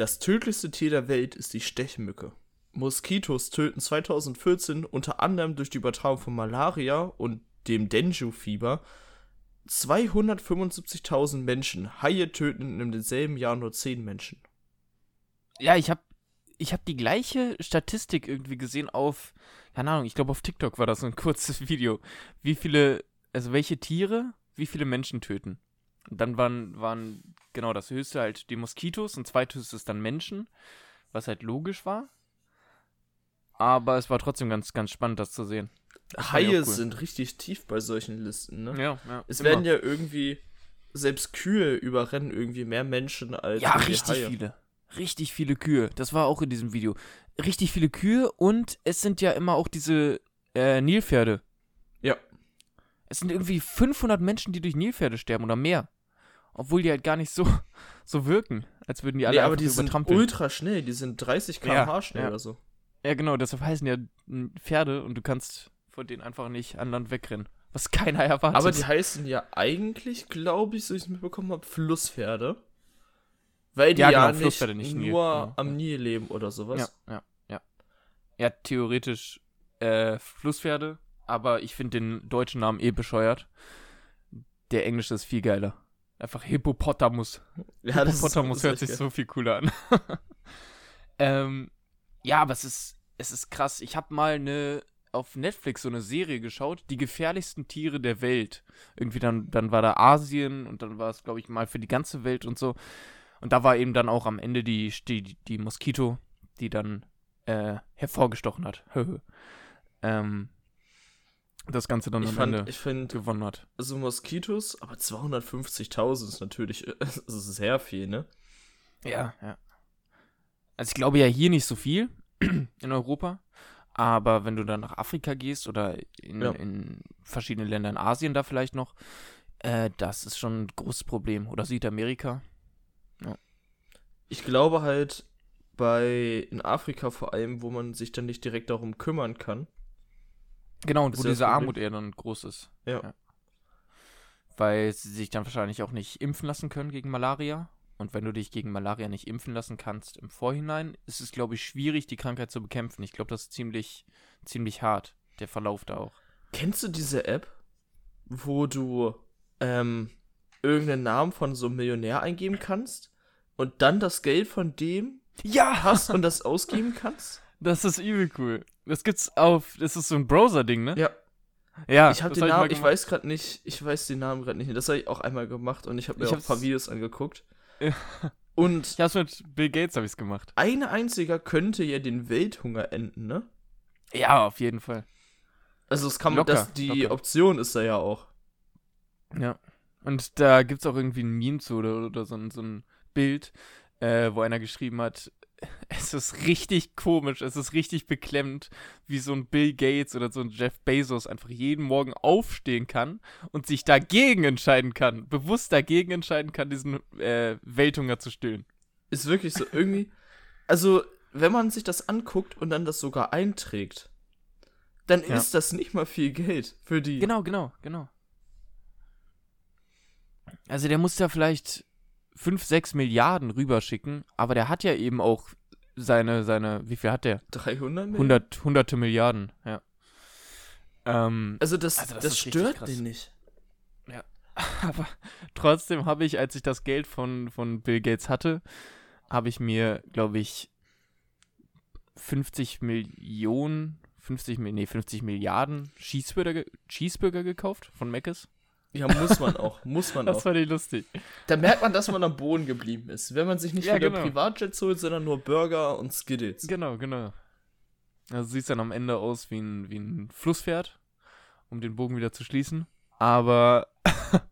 Das tödlichste Tier der Welt ist die Stechmücke. Moskitos töten 2014 unter anderem durch die Übertragung von Malaria und dem Dengue-Fieber 275.000 Menschen. Haie töten in demselben Jahr nur 10 Menschen. Ja, ich habe ich hab die gleiche Statistik irgendwie gesehen auf, keine Ahnung, ich glaube auf TikTok war das so ein kurzes Video. Wie viele, also welche Tiere, wie viele Menschen töten. Und dann waren, waren genau das höchste halt die Moskitos und zweithöchstes dann Menschen, was halt logisch war. Aber es war trotzdem ganz, ganz spannend, das zu sehen. Das Haie cool. sind richtig tief bei solchen Listen, ne? Ja, ja. Es immer. werden ja irgendwie, selbst Kühe überrennen irgendwie mehr Menschen als Ja, richtig Haie. viele. Richtig viele Kühe. Das war auch in diesem Video. Richtig viele Kühe und es sind ja immer auch diese äh, Nilpferde. Es sind irgendwie 500 Menschen, die durch Nilpferde sterben oder mehr. Obwohl die halt gar nicht so, so wirken, als würden die alle nee, aber die sind ultra schnell. Die sind 30 km/h ja, schnell ja. oder so. Ja, genau, deshalb heißen ja Pferde und du kannst von denen einfach nicht an Land wegrennen. Was keiner erwartet. Aber die heißen ja eigentlich, glaube ich, so ich es mitbekommen habe, Flusspferde. Weil die ja, genau, ja nicht, nicht, nur am Nil leben oder sowas. Ja, ja, ja. Ja, theoretisch äh, Flusspferde, aber ich finde den deutschen Namen eh bescheuert. Der englische ist viel geiler. Einfach Hippopotamus. Ja, Hippopotamus ist, hört sich geil. so viel cooler an. ähm, ja, aber es ist, es ist krass. Ich habe mal eine auf Netflix so eine Serie geschaut, die gefährlichsten Tiere der Welt. Irgendwie dann, dann war da Asien und dann war es, glaube ich, mal für die ganze Welt und so. Und da war eben dann auch am Ende die, die, die Moskito, die dann äh, hervorgestochen hat. ähm, das Ganze dann ich am fand, Ende ich find, gewonnen hat. Also Moskitos, aber 250.000 ist natürlich ist sehr viel, ne? Ja, ja. Also ich glaube ja hier nicht so viel in Europa, aber wenn du dann nach Afrika gehst oder in, ja. in verschiedene Länder in Asien da vielleicht noch, äh, das ist schon ein großes Problem. Oder Südamerika. Ja. Ich glaube halt bei in Afrika vor allem, wo man sich dann nicht direkt darum kümmern kann. Genau, und wo diese Armut eher dann groß ist. Ja. ja. Weil sie sich dann wahrscheinlich auch nicht impfen lassen können gegen Malaria. Und wenn du dich gegen Malaria nicht impfen lassen kannst im Vorhinein, ist es, glaube ich, schwierig, die Krankheit zu bekämpfen. Ich glaube, das ist ziemlich, ziemlich hart, der Verlauf da auch. Kennst du diese App, wo du ähm, irgendeinen Namen von so einem Millionär eingeben kannst und dann das Geld von dem ja! hast und das ausgeben kannst? Das ist übel cool. Das gibt's auf, das ist so ein Browser-Ding, ne? Ja. Ja, ich habe den Namen, ich, ich weiß gerade nicht, ich weiß den Namen gerade nicht. Das habe ich auch einmal gemacht und ich habe mir ich auch ein paar Videos angeguckt. Und ich hab's mit Bill Gates habe ich's gemacht. Ein einziger könnte ja den Welthunger enden, ne? Ja, auf jeden Fall. Also es kann locker, das, die locker. Option ist da ja auch. Ja. Und da gibt's auch irgendwie ein Meme zu oder, oder so, ein, so ein Bild, äh, wo einer geschrieben hat, es ist richtig komisch, es ist richtig beklemmend, wie so ein Bill Gates oder so ein Jeff Bezos einfach jeden Morgen aufstehen kann und sich dagegen entscheiden kann, bewusst dagegen entscheiden kann, diesen äh, Welthunger zu stillen. Ist wirklich so irgendwie. Also, wenn man sich das anguckt und dann das sogar einträgt, dann ja. ist das nicht mal viel Geld für die. Genau, genau, genau. Also der muss ja vielleicht 5, 6 Milliarden rüberschicken, aber der hat ja eben auch seine, seine, wie viel hat der? 300 Milliarden? 100, hunderte Milliarden, ja. Ähm, also das, also das, das stört den nicht. Ja, aber trotzdem habe ich, als ich das Geld von, von Bill Gates hatte, habe ich mir, glaube ich, 50 Millionen, 50, nee, 50 Milliarden Cheeseburger, Cheeseburger gekauft von Mc's. Ja, muss man auch, muss man das auch. Das fand ich lustig. Da merkt man, dass man am Boden geblieben ist. Wenn man sich nicht ja, wieder genau. Privatjets holt, sondern nur Burger und Skiddles. Genau, genau. Also sieht dann am Ende aus wie ein, wie ein Flusspferd, um den Bogen wieder zu schließen. Aber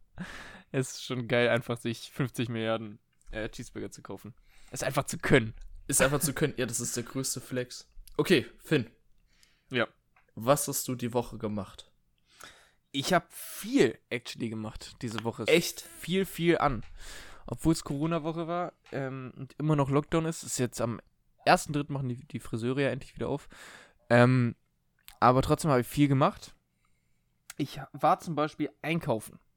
es ist schon geil, einfach sich 50 Milliarden äh, Cheeseburger zu kaufen. Es einfach zu können. Ist einfach zu können. Ja, das ist der größte Flex. Okay, Finn. Ja. Was hast du die Woche gemacht? Ich habe viel actually gemacht diese Woche. Echt? Viel, viel an. Obwohl es Corona-Woche war ähm, und immer noch Lockdown ist, ist jetzt am 1.3. machen die, die Friseure ja endlich wieder auf. Ähm, aber trotzdem habe ich viel gemacht. Ich war zum Beispiel einkaufen.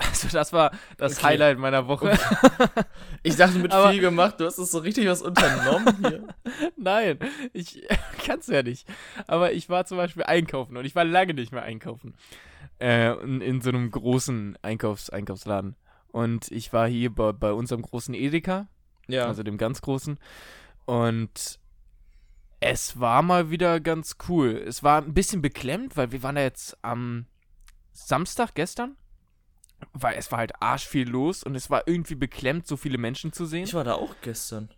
Also das war das Okay. Highlight meiner Woche. Ich dachte mit Aber- viel gemacht, du hast es so richtig was unternommen hier. Nein, ich kann's ja nicht. Aber ich war zum Beispiel einkaufen und ich war lange nicht mehr einkaufen. Äh, in, in so einem großen Einkaufs Einkaufsladen. Und ich war hier bei, bei unserem großen Edeka, Ja. also dem ganz großen. Und es war mal wieder ganz cool. Es war ein bisschen beklemmt, weil wir waren da jetzt am Samstag gestern. Weil es war halt arsch viel los und es war irgendwie beklemmt, so viele Menschen zu sehen. ich war da auch gestern.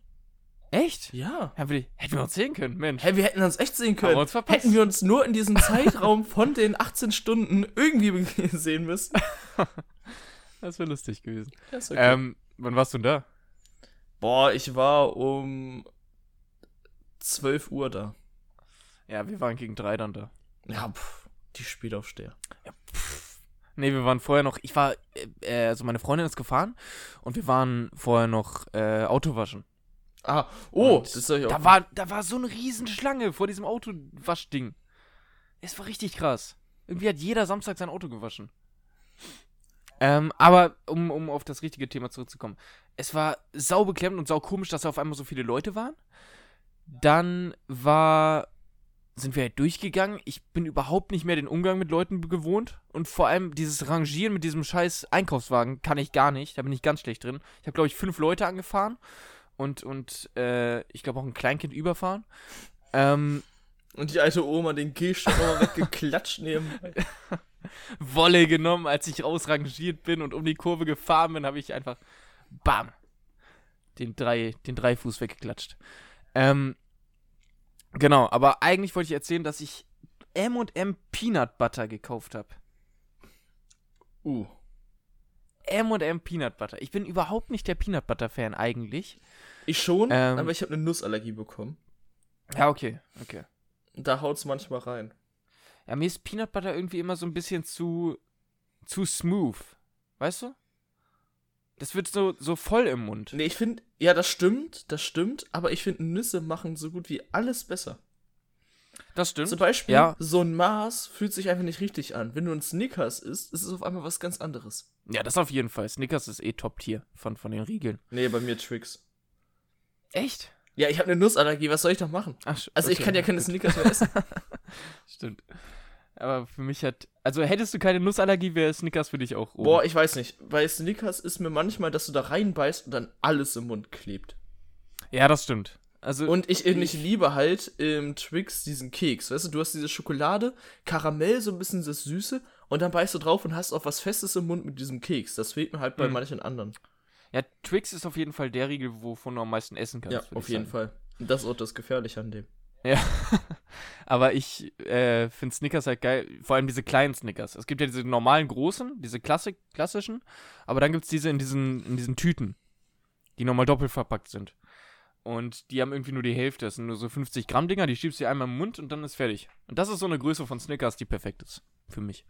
Echt? Ja. Ja, wir- hätten wir uns sehen können, Mensch. Hä, wir hätten uns echt sehen Haben können. wir uns verpasst. Hätten wir uns nur in diesem Zeitraum von den 18 Stunden irgendwie sehen müssen. Das wäre lustig gewesen. Das okay. Ähm, wann warst du denn da? Boah, ich war um 12 Uhr da. Ja, wir waren gegen drei dann da. Ja, pff, die Spätaufsteher. Nee, wir waren vorher noch, ich war, äh, also meine Freundin ist gefahren und wir waren vorher noch äh, Autowaschen. Ah, oh, Und das ich auch. Da war, da war so eine Riesenschlange vor diesem Autowaschding. Es war richtig krass. Irgendwie hat jeder Samstag sein Auto gewaschen. Ähm, aber um, um auf das richtige Thema zurückzukommen. Es war sau beklemmt und sau komisch, dass da auf einmal so viele Leute waren. Dann war, sind wir halt durchgegangen. Ich bin überhaupt nicht mehr den Umgang mit Leuten gewohnt. Und vor allem dieses Rangieren mit diesem scheiß Einkaufswagen kann ich gar nicht. Da bin ich ganz schlecht drin. Ich habe, glaube ich, fünf Leute angefahren. Und, und äh, ich glaube auch ein Kleinkind überfahren. Ähm, Und die alte Oma den Gehstock weggeklatscht nebenbei. Wolle genommen, als ich rausrangiert bin und um die Kurve gefahren bin, habe ich einfach BAM! Den, drei, den Dreifuß weggeklatscht. Ähm, genau, aber eigentlich wollte ich erzählen, dass ich M&M Peanut Butter gekauft habe. Uh. M&M Peanut Butter. Ich bin überhaupt nicht der Peanut Butter Fan eigentlich. Ich schon, Ähm. aber ich habe eine Nussallergie bekommen. Ja, okay, okay. Da haut's manchmal rein. Ja, mir ist Peanut Butter irgendwie immer so ein bisschen zu zu smooth. Weißt du? Das wird so, so voll im Mund. Nee, ich finde, ja, das stimmt, das stimmt, aber ich finde, Nüsse machen so gut wie alles besser. Das stimmt. Zum Beispiel, Ja. so ein Maß fühlt sich einfach nicht richtig an. Wenn du ein Snickers isst, ist es auf einmal was ganz anderes. Ja, das auf jeden Fall. Snickers ist eh Top-Tier von, von den Riegeln. Nee, bei mir Tricks. Echt? Ja, ich habe eine Nussallergie, was soll ich doch machen? Ach, Also ich okay. kann ja keine Snickers mehr essen. Stimmt. Aber für mich hat. Also hättest du keine Nussallergie, wäre Snickers für dich auch oben. Boah, ich weiß nicht. Bei Snickers ist mir manchmal, dass du da reinbeißt und dann alles im Mund klebt. Ja, das stimmt. Also. Und ich, ich liebe halt im Twix diesen Keks. Weißt du, du hast diese Schokolade, Karamell, so ein bisschen das Süße und dann beißt du drauf und hast auch was Festes im Mund mit diesem Keks. Das fehlt mir halt bei Mhm. manchen anderen. ja, Twix ist auf jeden Fall der Riegel, wovon du am meisten essen kannst. Ja, auf ich jeden sagen. Fall. Und das ist auch das Gefährliche an dem. Ja. Aber ich äh, finde Snickers halt geil. Vor allem diese kleinen Snickers. Es gibt ja diese normalen großen, diese Klassik klassischen. Aber dann gibt es diese in diesen, in diesen Tüten, die nochmal doppelt verpackt sind. Und die haben irgendwie nur die Hälfte. Das sind nur so 50 Gramm Dinger, die schiebst du dir einmal im Mund und dann ist fertig. Und das ist so eine Größe von Snickers, die perfekt ist. Für mich.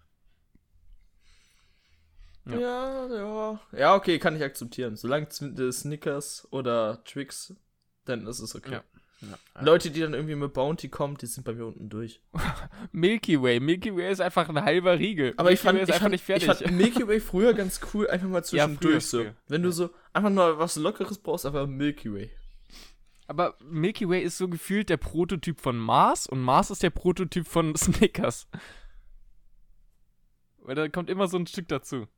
Ja. Ja, ja. Ja, okay, kann ich akzeptieren. Solange äh, Snickers oder Twix, dann ist es okay. Ja. Ja. Leute, die dann irgendwie mit Bounty kommen, die sind bei mir unten durch. Milky Way. Milky Way ist einfach ein halber Riegel. Aber ich fand, Way ist ich, einfach fand, nicht fertig. ich fand Milky Way früher ganz cool, einfach mal Ja, zwischendurch früher, so. früher. Wenn du so einfach nur was Lockeres brauchst, einfach Milky Way. Aber Milky Way ist so gefühlt der Prototyp von Mars und Mars ist der Prototyp von Snickers. Weil da kommt immer so ein Stück dazu.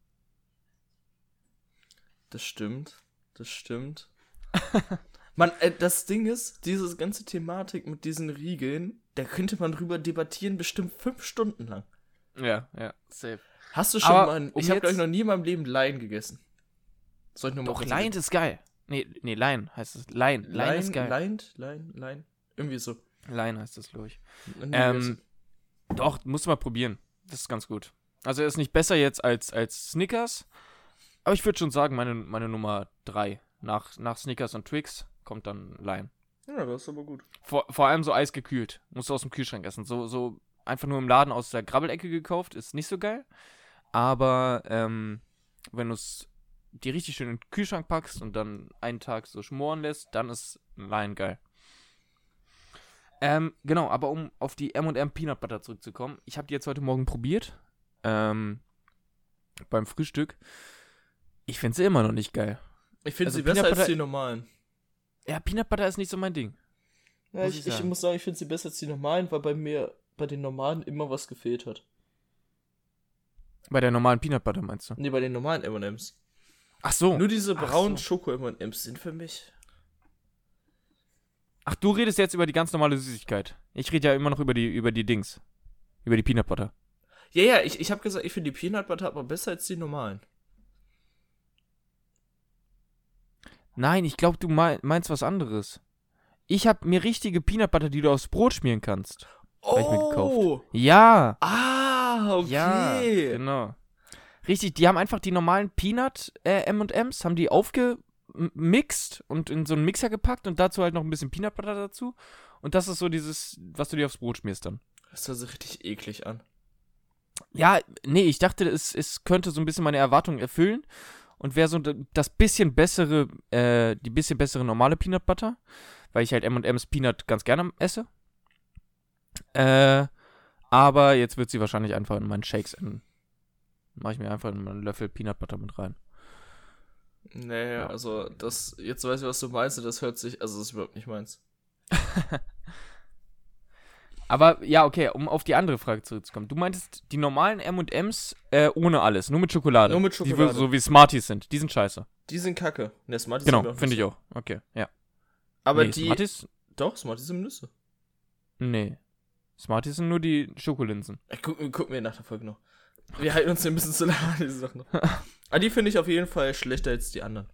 Das stimmt. Das stimmt. man, äh, das Ding ist, diese ganze Thematik mit diesen Riegeln, da könnte man drüber debattieren, bestimmt fünf Stunden lang. Ja, ja, safe. Hast du schon Aber mal. um ich habe, glaube ich, noch nie in meinem Leben Lion gegessen. Soll ich nur mal Doch, Lion ist geil. Nee, nee, Lion heißt es. Lion. Lion, Lion, ist geil. Lion, Lion, Lion. Irgendwie so. Lion heißt das, glaube ich. Ähm, doch, musst du mal probieren. Das ist ganz gut. Also er ist nicht besser jetzt als, als Snickers. Aber ich würde schon sagen, meine, meine Nummer 3. Nach, nach Snickers und Twix kommt dann Lion. ja, das ist aber gut. Vor, vor allem so eisgekühlt. Musst du aus dem Kühlschrank essen. So, so einfach nur im Laden aus der Grabbelecke gekauft, ist nicht so geil. Aber ähm, wenn du es die richtig schön in den Kühlschrank packst und dann einen Tag so schmoren lässt, dann ist Lion geil. Ähm, genau, aber um auf die M&M Peanut Butter zurückzukommen, ich habe die jetzt heute Morgen probiert. Ähm, beim Frühstück. Ich finde sie immer noch nicht geil. Ich finde Also sie besser Peanut als Butter- die normalen. Ja, Peanut Butter ist nicht so mein Ding. Ja, Muss ich, ich ich muss sagen, ich finde sie besser als die normalen, weil bei mir bei den normalen immer was gefehlt hat. Bei der normalen Peanut Butter meinst du? Nee, bei den normalen M&M's. Ach so. Nur diese braunen so. Schoko M&M's sind für mich. Ach, du redest jetzt über die ganz normale Süßigkeit. Ich rede ja immer noch über die, über die Dings. Über die Peanut Butter. Ja, ja, ich, ich habe gesagt, ich finde die Peanut Butter aber besser als die normalen. Nein, ich glaube, du mein, meinst was anderes. Ich habe mir richtige Peanut Butter, die du aufs Brot schmieren kannst. Hab ich mir gekauft. Ja. Ah, okay. Ja, genau. Richtig, die haben einfach die normalen Peanut äh, M&M's, haben die aufgemixt und in so einen Mixer gepackt und dazu halt noch ein bisschen Peanut Butter dazu. Und das ist so dieses, was du dir aufs Brot schmierst dann. Das hört sich richtig eklig an. Ja, nee, ich dachte, es, es könnte so ein bisschen meine Erwartungen erfüllen und wäre so das bisschen bessere, äh, die bisschen bessere normale Peanut Butter, weil ich halt M&M's Peanut ganz gerne esse. Äh, aber jetzt wird sie wahrscheinlich einfach in meinen Shakes enden. Mache ich mir einfach einen Löffel Peanut Butter mit rein. Nee, Ja. also das, jetzt weiß ich, was du meinst, das hört sich, also das ist überhaupt nicht meins. Aber ja, okay, um auf die andere Frage zurückzukommen. Du meintest die normalen M&M's äh, ohne alles, nur mit Schokolade. Nur mit Die, Schokolade. wo- so wie Smarties sind. Die sind scheiße. Die sind kacke. Ne, Smarties Genau, sind auch finde ich auch. Okay, ja. Aber nee, die, Smarties? doch, Smarties sind Nüsse. Nee. Smarties sind nur die Schokolinsen. Ich guck, guck mir nach der Folge noch. Wir halten uns hier ein bisschen zu lange an diese Sachen. Aber die finde ich auf jeden Fall schlechter als die anderen.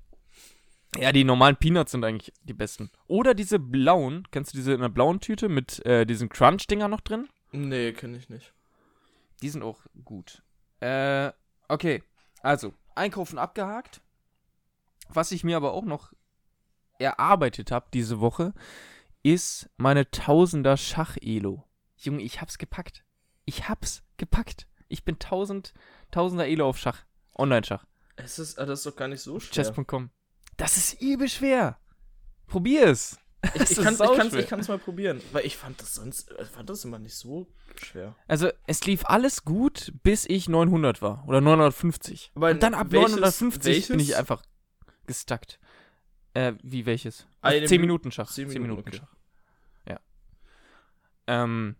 Ja, die normalen Peanuts sind eigentlich die besten. Oder diese blauen, kennst du diese in einer blauen Tüte mit äh, diesen Crunch-Dinger noch drin? Nee, kenne ich nicht. Die sind auch gut. Äh, okay. Also, Einkaufen abgehakt. Was ich mir aber auch noch erarbeitet habe diese Woche, ist meine Tausender Schach-Elo. Junge, ich hab's gepackt. Ich hab's gepackt. Ich bin 1000, Tausender Elo auf Schach. Online-Schach. Es ist, ah, das ist doch gar nicht so schwer. Chess.com. Das ist übel schwer. Probier es. Ich, ich kann es sauschwer. ich kann's mal probieren, weil ich fand das sonst, fand das immer nicht so schwer. Also, es lief alles gut, bis ich 900 war. Oder 950. Aber Und dann ab welches- 950 bin ich welches? einfach gestuckt. Äh, wie welches? Eine 10 Minute- Minuten Schach. 10 10 Minuten, Minuten okay. Schach. Ja. Ähm,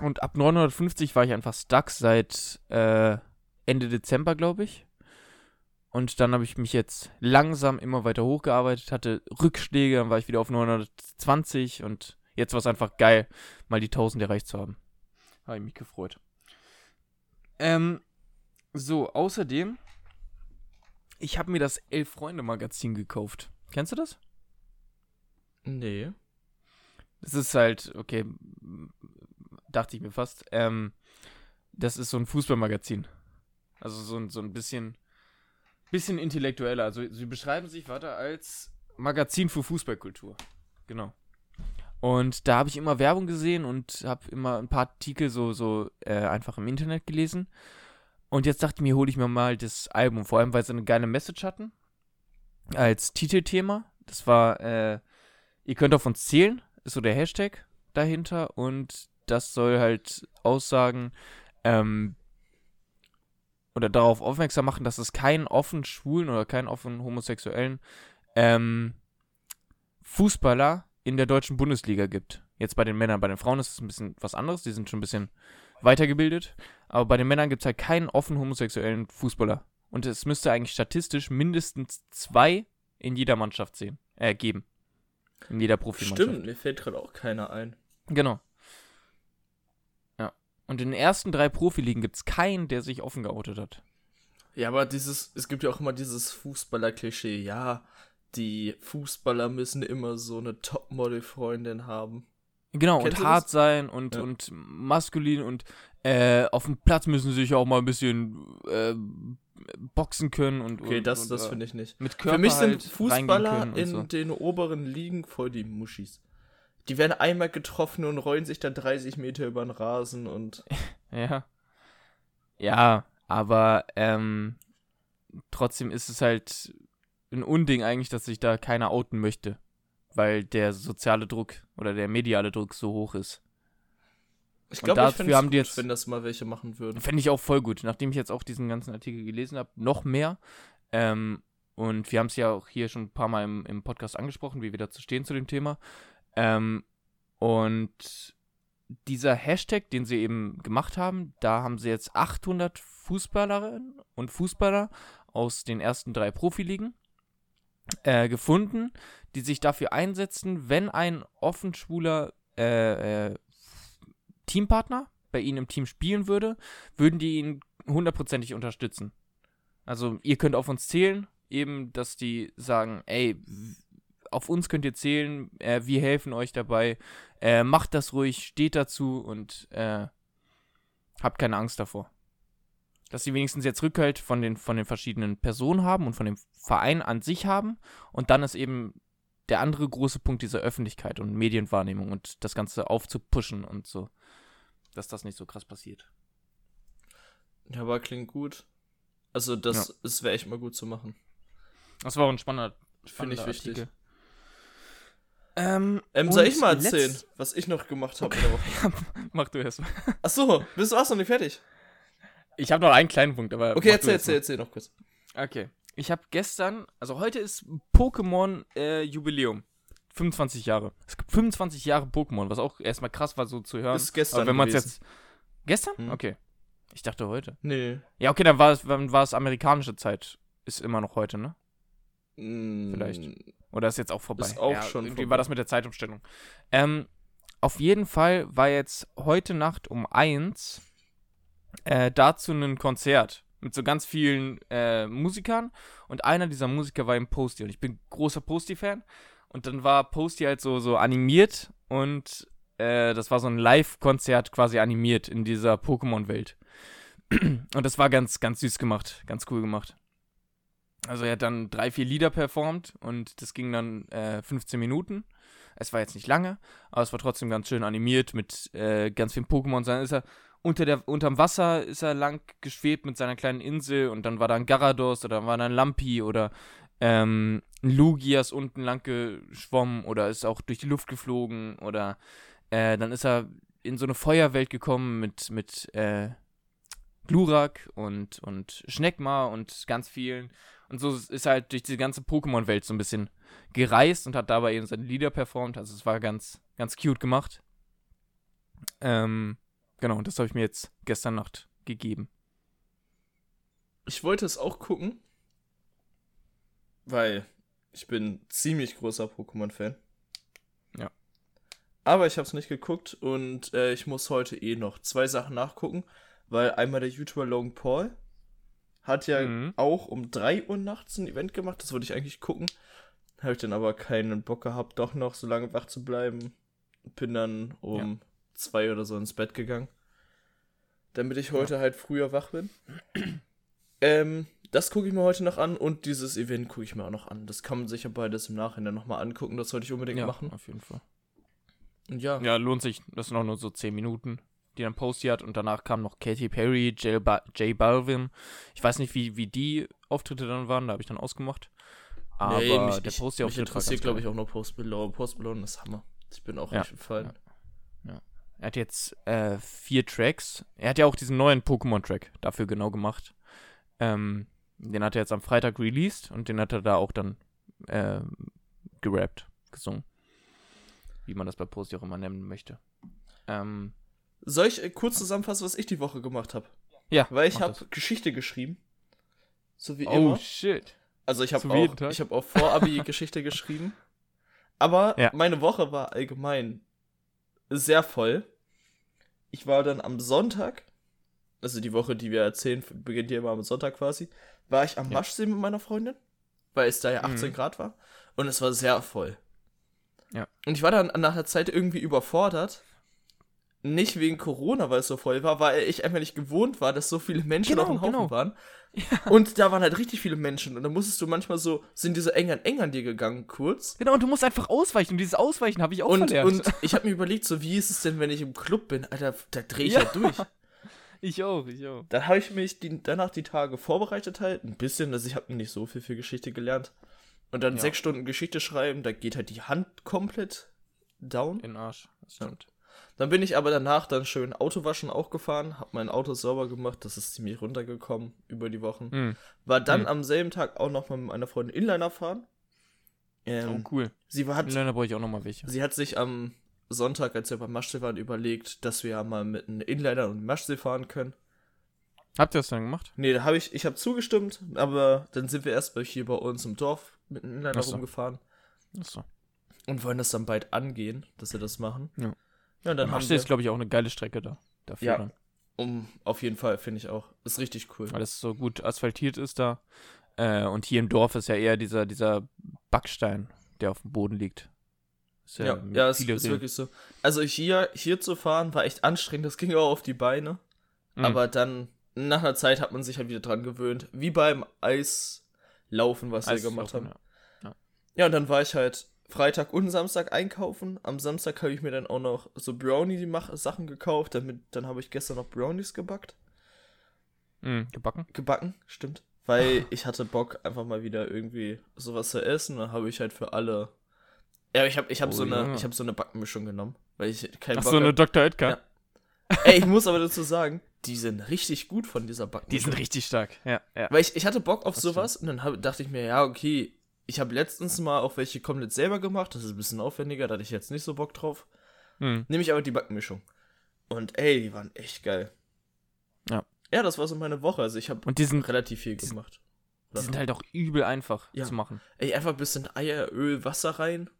und ab 950 war ich einfach stuck seit äh, Ende Dezember, glaube ich. Und dann habe ich mich jetzt langsam immer weiter hochgearbeitet, hatte Rückschläge, dann war ich wieder auf 920 und jetzt war es einfach geil, mal die 1000 erreicht zu haben. Habe ich mich gefreut. Ähm, so, außerdem, ich habe mir das Elf-Freunde-Magazin gekauft. Kennst du das? Nee. Das ist halt, okay, dachte ich mir fast. Ähm, das ist so ein Fußballmagazin. Also so ein, so ein bisschen, bisschen intellektueller. Also sie beschreiben sich, warte, als Magazin für Fußballkultur. Genau. Und da habe ich immer Werbung gesehen und habe immer ein paar Artikel so, so äh, einfach im Internet gelesen. Und jetzt dachte ich mir, hole ich mir mal das Album, vor allem weil sie eine geile Message hatten. Als Titelthema. Das war, äh, ihr könnt auf uns zählen, ist so der Hashtag dahinter. Und das soll halt aussagen, ähm, oder darauf aufmerksam machen, dass es keinen offen schwulen oder keinen offen homosexuellen ähm, Fußballer in der deutschen Bundesliga gibt. Jetzt bei den Männern, bei den Frauen ist es ein bisschen was anderes, die sind schon ein bisschen weitergebildet. Aber bei den Männern gibt es halt keinen offen homosexuellen Fußballer. Und es müsste eigentlich statistisch mindestens zwei in jeder Mannschaft sehen, äh, geben. In jeder Profimannschaft. Stimmt, mir fällt gerade auch keiner ein. Genau. Und in den ersten drei Profiligen gibt es keinen, der sich offen geoutet hat. Ja, aber dieses, es gibt ja auch immer dieses Fußballer-Klischee, ja, die Fußballer müssen immer so eine Topmodel-Freundin haben. Genau, Kennst und hart das? sein und, Ja. und maskulin und äh, auf dem Platz müssen sie sich auch mal ein bisschen äh, boxen können und, Okay, und, das, und, das äh, finde ich nicht. mit Körper Für mich sind halt Fußballer in so. den oberen Ligen voll die Muschis. Die werden einmal getroffen und rollen sich dann 30 Meter über den Rasen und. Ja. Ja, aber ähm, trotzdem ist es halt ein Unding eigentlich, dass sich da keiner outen möchte. Weil der soziale Druck oder der mediale Druck so hoch ist. Ich glaube, ich dafür es haben gut, die jetzt- wenn das mal welche machen würden. Fände ich auch voll gut, nachdem ich jetzt auch diesen ganzen Artikel gelesen habe, noch mehr. Ähm, und wir haben es ja auch hier schon ein paar Mal im, im Podcast angesprochen, wie wir dazu stehen zu dem Thema. Ähm, und dieser Hashtag, den sie eben gemacht haben, da haben sie jetzt 800 Fußballerinnen und Fußballer aus den ersten drei Profiligen äh, gefunden, die sich dafür einsetzen, wenn ein offen schwuler äh, äh, Teampartner bei ihnen im Team spielen würde, würden die ihn hundertprozentig unterstützen. Also ihr könnt auf uns zählen, eben, dass die sagen, ey, auf uns könnt ihr zählen, äh, wir helfen euch dabei, äh, macht das ruhig, steht dazu und äh, habt keine Angst davor. Dass sie wenigstens jetzt Rückhalt von den, von den verschiedenen Personen haben und von dem Verein an sich haben. Und dann ist eben der andere große Punkt dieser Öffentlichkeit und Medienwahrnehmung und das Ganze aufzupushen und so, dass das nicht so krass passiert. Ja, aber klingt gut. Also, das, das wäre echt mal gut zu machen. Das war auch ein spannender, Finde ich spannender wichtig. Ähm, Ähm, soll ich mal erzählen, letzt- was ich noch gemacht habe Woche? Mach du erst mal. Ach so, bist du auch noch nicht fertig? Ich habe noch einen kleinen Punkt, aber. Okay, erzähl, erzähl, erzähl noch kurz. Okay. Ich habe gestern, also heute ist Pokémon äh, Jubiläum. 25 Jahre. Es gibt 25 Jahre Pokémon, was auch erstmal krass war, so zu hören. Ist gestern Aber wenn man es jetzt. Gestern? Hm. Okay. Ich dachte heute. Nee. Ja, okay, dann war es, dann war es amerikanische Zeit. Ist immer noch heute, ne? Mm, Vielleicht. Oder ist jetzt auch vorbei? Ist auch ja, schon Irgendwie vorbei. war das mit der Zeitumstellung. Ähm, auf jeden Fall war jetzt heute Nacht um eins äh, dazu ein Konzert mit so ganz vielen äh, Musikern und einer dieser Musiker war im Posty und ich bin großer Posty-Fan und dann war Posty halt so, so animiert und äh, das war so ein Live-Konzert quasi animiert in dieser Pokémon-Welt. Und das war ganz, ganz süß gemacht, ganz cool gemacht. Also er hat dann drei, vier Lieder performt und das ging dann äh, 15 Minuten. Es war jetzt nicht lange, aber es war trotzdem ganz schön animiert mit äh, ganz vielen Pokémon. Dann ist er unter der, unterm Wasser ist er lang geschwebt mit seiner kleinen Insel und dann war da ein Garados oder dann war da ein Lampi oder ähm, ein Lugias unten lang geschwommen oder ist auch durch die Luft geflogen oder äh, dann ist er in so eine Feuerwelt gekommen mit, mit äh, Glurak und, und Schneckma und ganz vielen. Und so ist er halt durch die ganze Pokémon-Welt so ein bisschen gereist und hat dabei eben seine Lieder performt. Also es war ganz, ganz cute gemacht. Ähm, genau, und das habe ich mir jetzt gestern Nacht gegeben. Ich wollte es auch gucken, weil ich bin ziemlich großer Pokémon-Fan. Ja. Aber ich habe es nicht geguckt und äh, ich muss heute eh noch zwei Sachen nachgucken, weil einmal der YouTuber Logan Paul hat ja Mhm. auch um 3 Uhr nachts ein Event gemacht, das wollte ich eigentlich gucken. Habe ich dann aber keinen Bock gehabt, doch noch so lange wach zu bleiben. Bin dann um zwei oder so ins Bett gegangen. Damit ich heute halt früher wach bin. ähm, das gucke ich mir heute noch an und dieses Event gucke ich mir auch noch an. Das kann man sich ja beides im Nachhinein nochmal angucken. Das sollte ich unbedingt machen. auf jeden Fall. Und ja, Ja, lohnt sich. Das sind auch nur so 10 Minuten, die dann Posty hat. Und danach kam noch Katy Perry, J, ba J Balvin. Ich weiß nicht, wie, wie die Auftritte dann waren. Da habe ich dann ausgemacht. Aber nee, mich, der ich, Posty mich Auftritt war interessiert, glaube ich, auch noch Post Malone. Post Malone ist Hammer. Ich bin auch Ja, richtig Fan. Er hat jetzt äh, vier Tracks. Er hat ja auch diesen neuen Pokémon-Track dafür genau gemacht. Ähm, den hat er jetzt am Freitag released und den hat er da auch dann äh, gerappt, gesungen. Wie man das bei Posty auch immer nennen möchte. Ähm, Soll ich äh, kurz zusammenfassen, was ich die Woche gemacht habe? ja, Weil ich habe. Geschichte geschrieben. So wie Oh, immer. shit. Also ich habe auch, ich habe auch vor Abi Geschichte geschrieben. Aber Ja. meine Woche war allgemein sehr voll. Ich war dann am Sonntag, also die Woche, die wir erzählen, beginnt ja immer am Sonntag quasi, war ich am Ja. Maschsee mit meiner Freundin, weil es da ja 18 Mhm. Grad war. Und es war sehr voll. Ja. Und ich war dann nach der Zeit irgendwie überfordert. Nicht wegen Corona, weil es so voll war, weil ich einfach nicht gewohnt war, dass so viele Menschen Genau, auf dem Haufen genau. waren. Und da waren halt richtig viele Menschen. Und dann musstest du manchmal so, sind diese eng an eng an dir gegangen, kurz. Genau, und du musst einfach ausweichen. Und dieses Ausweichen habe ich auch Und, verlernt. und ich habe mir überlegt, so wie ist es denn, wenn ich im Club bin? Alter, da drehe ich Ja. halt durch. ich auch, ich auch. Dann habe ich mich die, danach die Tage vorbereitet halt, ein bisschen, also ich habe nicht so viel für Geschichte gelernt. Und dann Ja. sechs Stunden Geschichte schreiben, da geht halt die Hand komplett down. In den Arsch. Das Ja. stimmt. Dann bin ich aber danach dann schön Autowaschen auch gefahren, hab mein Auto sauber gemacht, das ist ziemlich runtergekommen über die Wochen. Mhm. War dann Mhm. am selben Tag auch noch mal mit meiner Freundin Inliner fahren. Ähm, oh, cool. sie, hat, Inliner brauche ich auch nochmal welche. sie hat sich am Sonntag, als wir beim Maschsee waren, überlegt, dass wir ja mal mit einem Inliner und Maschsee fahren können. Habt ihr das dann gemacht? Nee, da habe ich, ich habe zugestimmt, aber dann sind wir erst mal hier bei uns im Dorf mit einem Inliner Ach so. rumgefahren Achso. und wollen das dann bald angehen, dass wir das machen. Ja. Ja, und dann wir, jetzt, glaube ich, auch eine geile Strecke da. Dafür Ja. dann. um, auf jeden Fall, finde ich auch. Ist richtig cool. Weil es so gut asphaltiert ist da. Äh, und hier im Dorf ist ja eher dieser, dieser Backstein, der auf dem Boden liegt. Ist Ja, ja, es viele ist Rillen. wirklich so. Also hier, hier zu fahren war echt anstrengend, das ging auch auf die Beine. Mhm. Aber dann, nach einer Zeit hat man sich halt wieder dran gewöhnt. Wie beim Eislaufen, was wir Eislaufen, gemacht haben. ja. Ja, und dann war ich halt Freitag und Samstag einkaufen. Am Samstag habe ich mir dann auch noch so Brownie-Sachen gekauft. Damit, dann habe ich gestern noch Brownies gebackt. Mhm, gebacken? Gebacken, stimmt. Weil ich hatte Bock, einfach mal wieder irgendwie sowas zu essen. Dann habe ich halt für alle. Ja, ich habe ich hab Oh, so, eine, Junge. ich hab so eine Backmischung genommen. Weil ich keinen Ach Bock so, eine hab- Dr. Oetker. Ja. Ey, ich muss aber dazu sagen, die sind richtig gut von dieser Backmischung. Die sind richtig stark. Ja, ja. Weil ich, ich hatte Bock auf Das sowas und dann hab, dachte ich mir, ja, okay, ich habe letztens mal auch welche komplett selber gemacht. Das ist ein bisschen aufwendiger, da hatte ich jetzt nicht so Bock drauf. Mhm. Nehme ich aber die Backmischung. Und ey, die waren echt geil. Ja. Ja, das war so meine Woche. Also ich habe Und die sind, relativ viel die sind- gemacht. die sind halt auch übel einfach Ja. zu machen. Ey, einfach ein bisschen Eier, Öl, Wasser rein.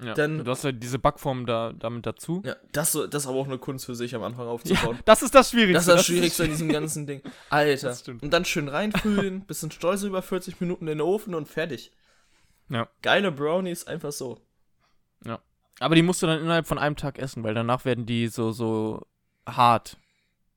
Ja. Dann- du hast ja diese Backform da, damit dazu. Ja, das, das ist aber auch eine Kunst für sich am Anfang aufzubauen. das ist das Schwierigste. Das ist das Schwierigste an diesem ganzen Ding. Alter. Und dann schön reinfüllen, bisschen Streusel über 40 Minuten in den Ofen und fertig. Ja. Geile Brownies, einfach so. Aber die musst du dann innerhalb von einem Tag essen, weil danach werden die so, so hart.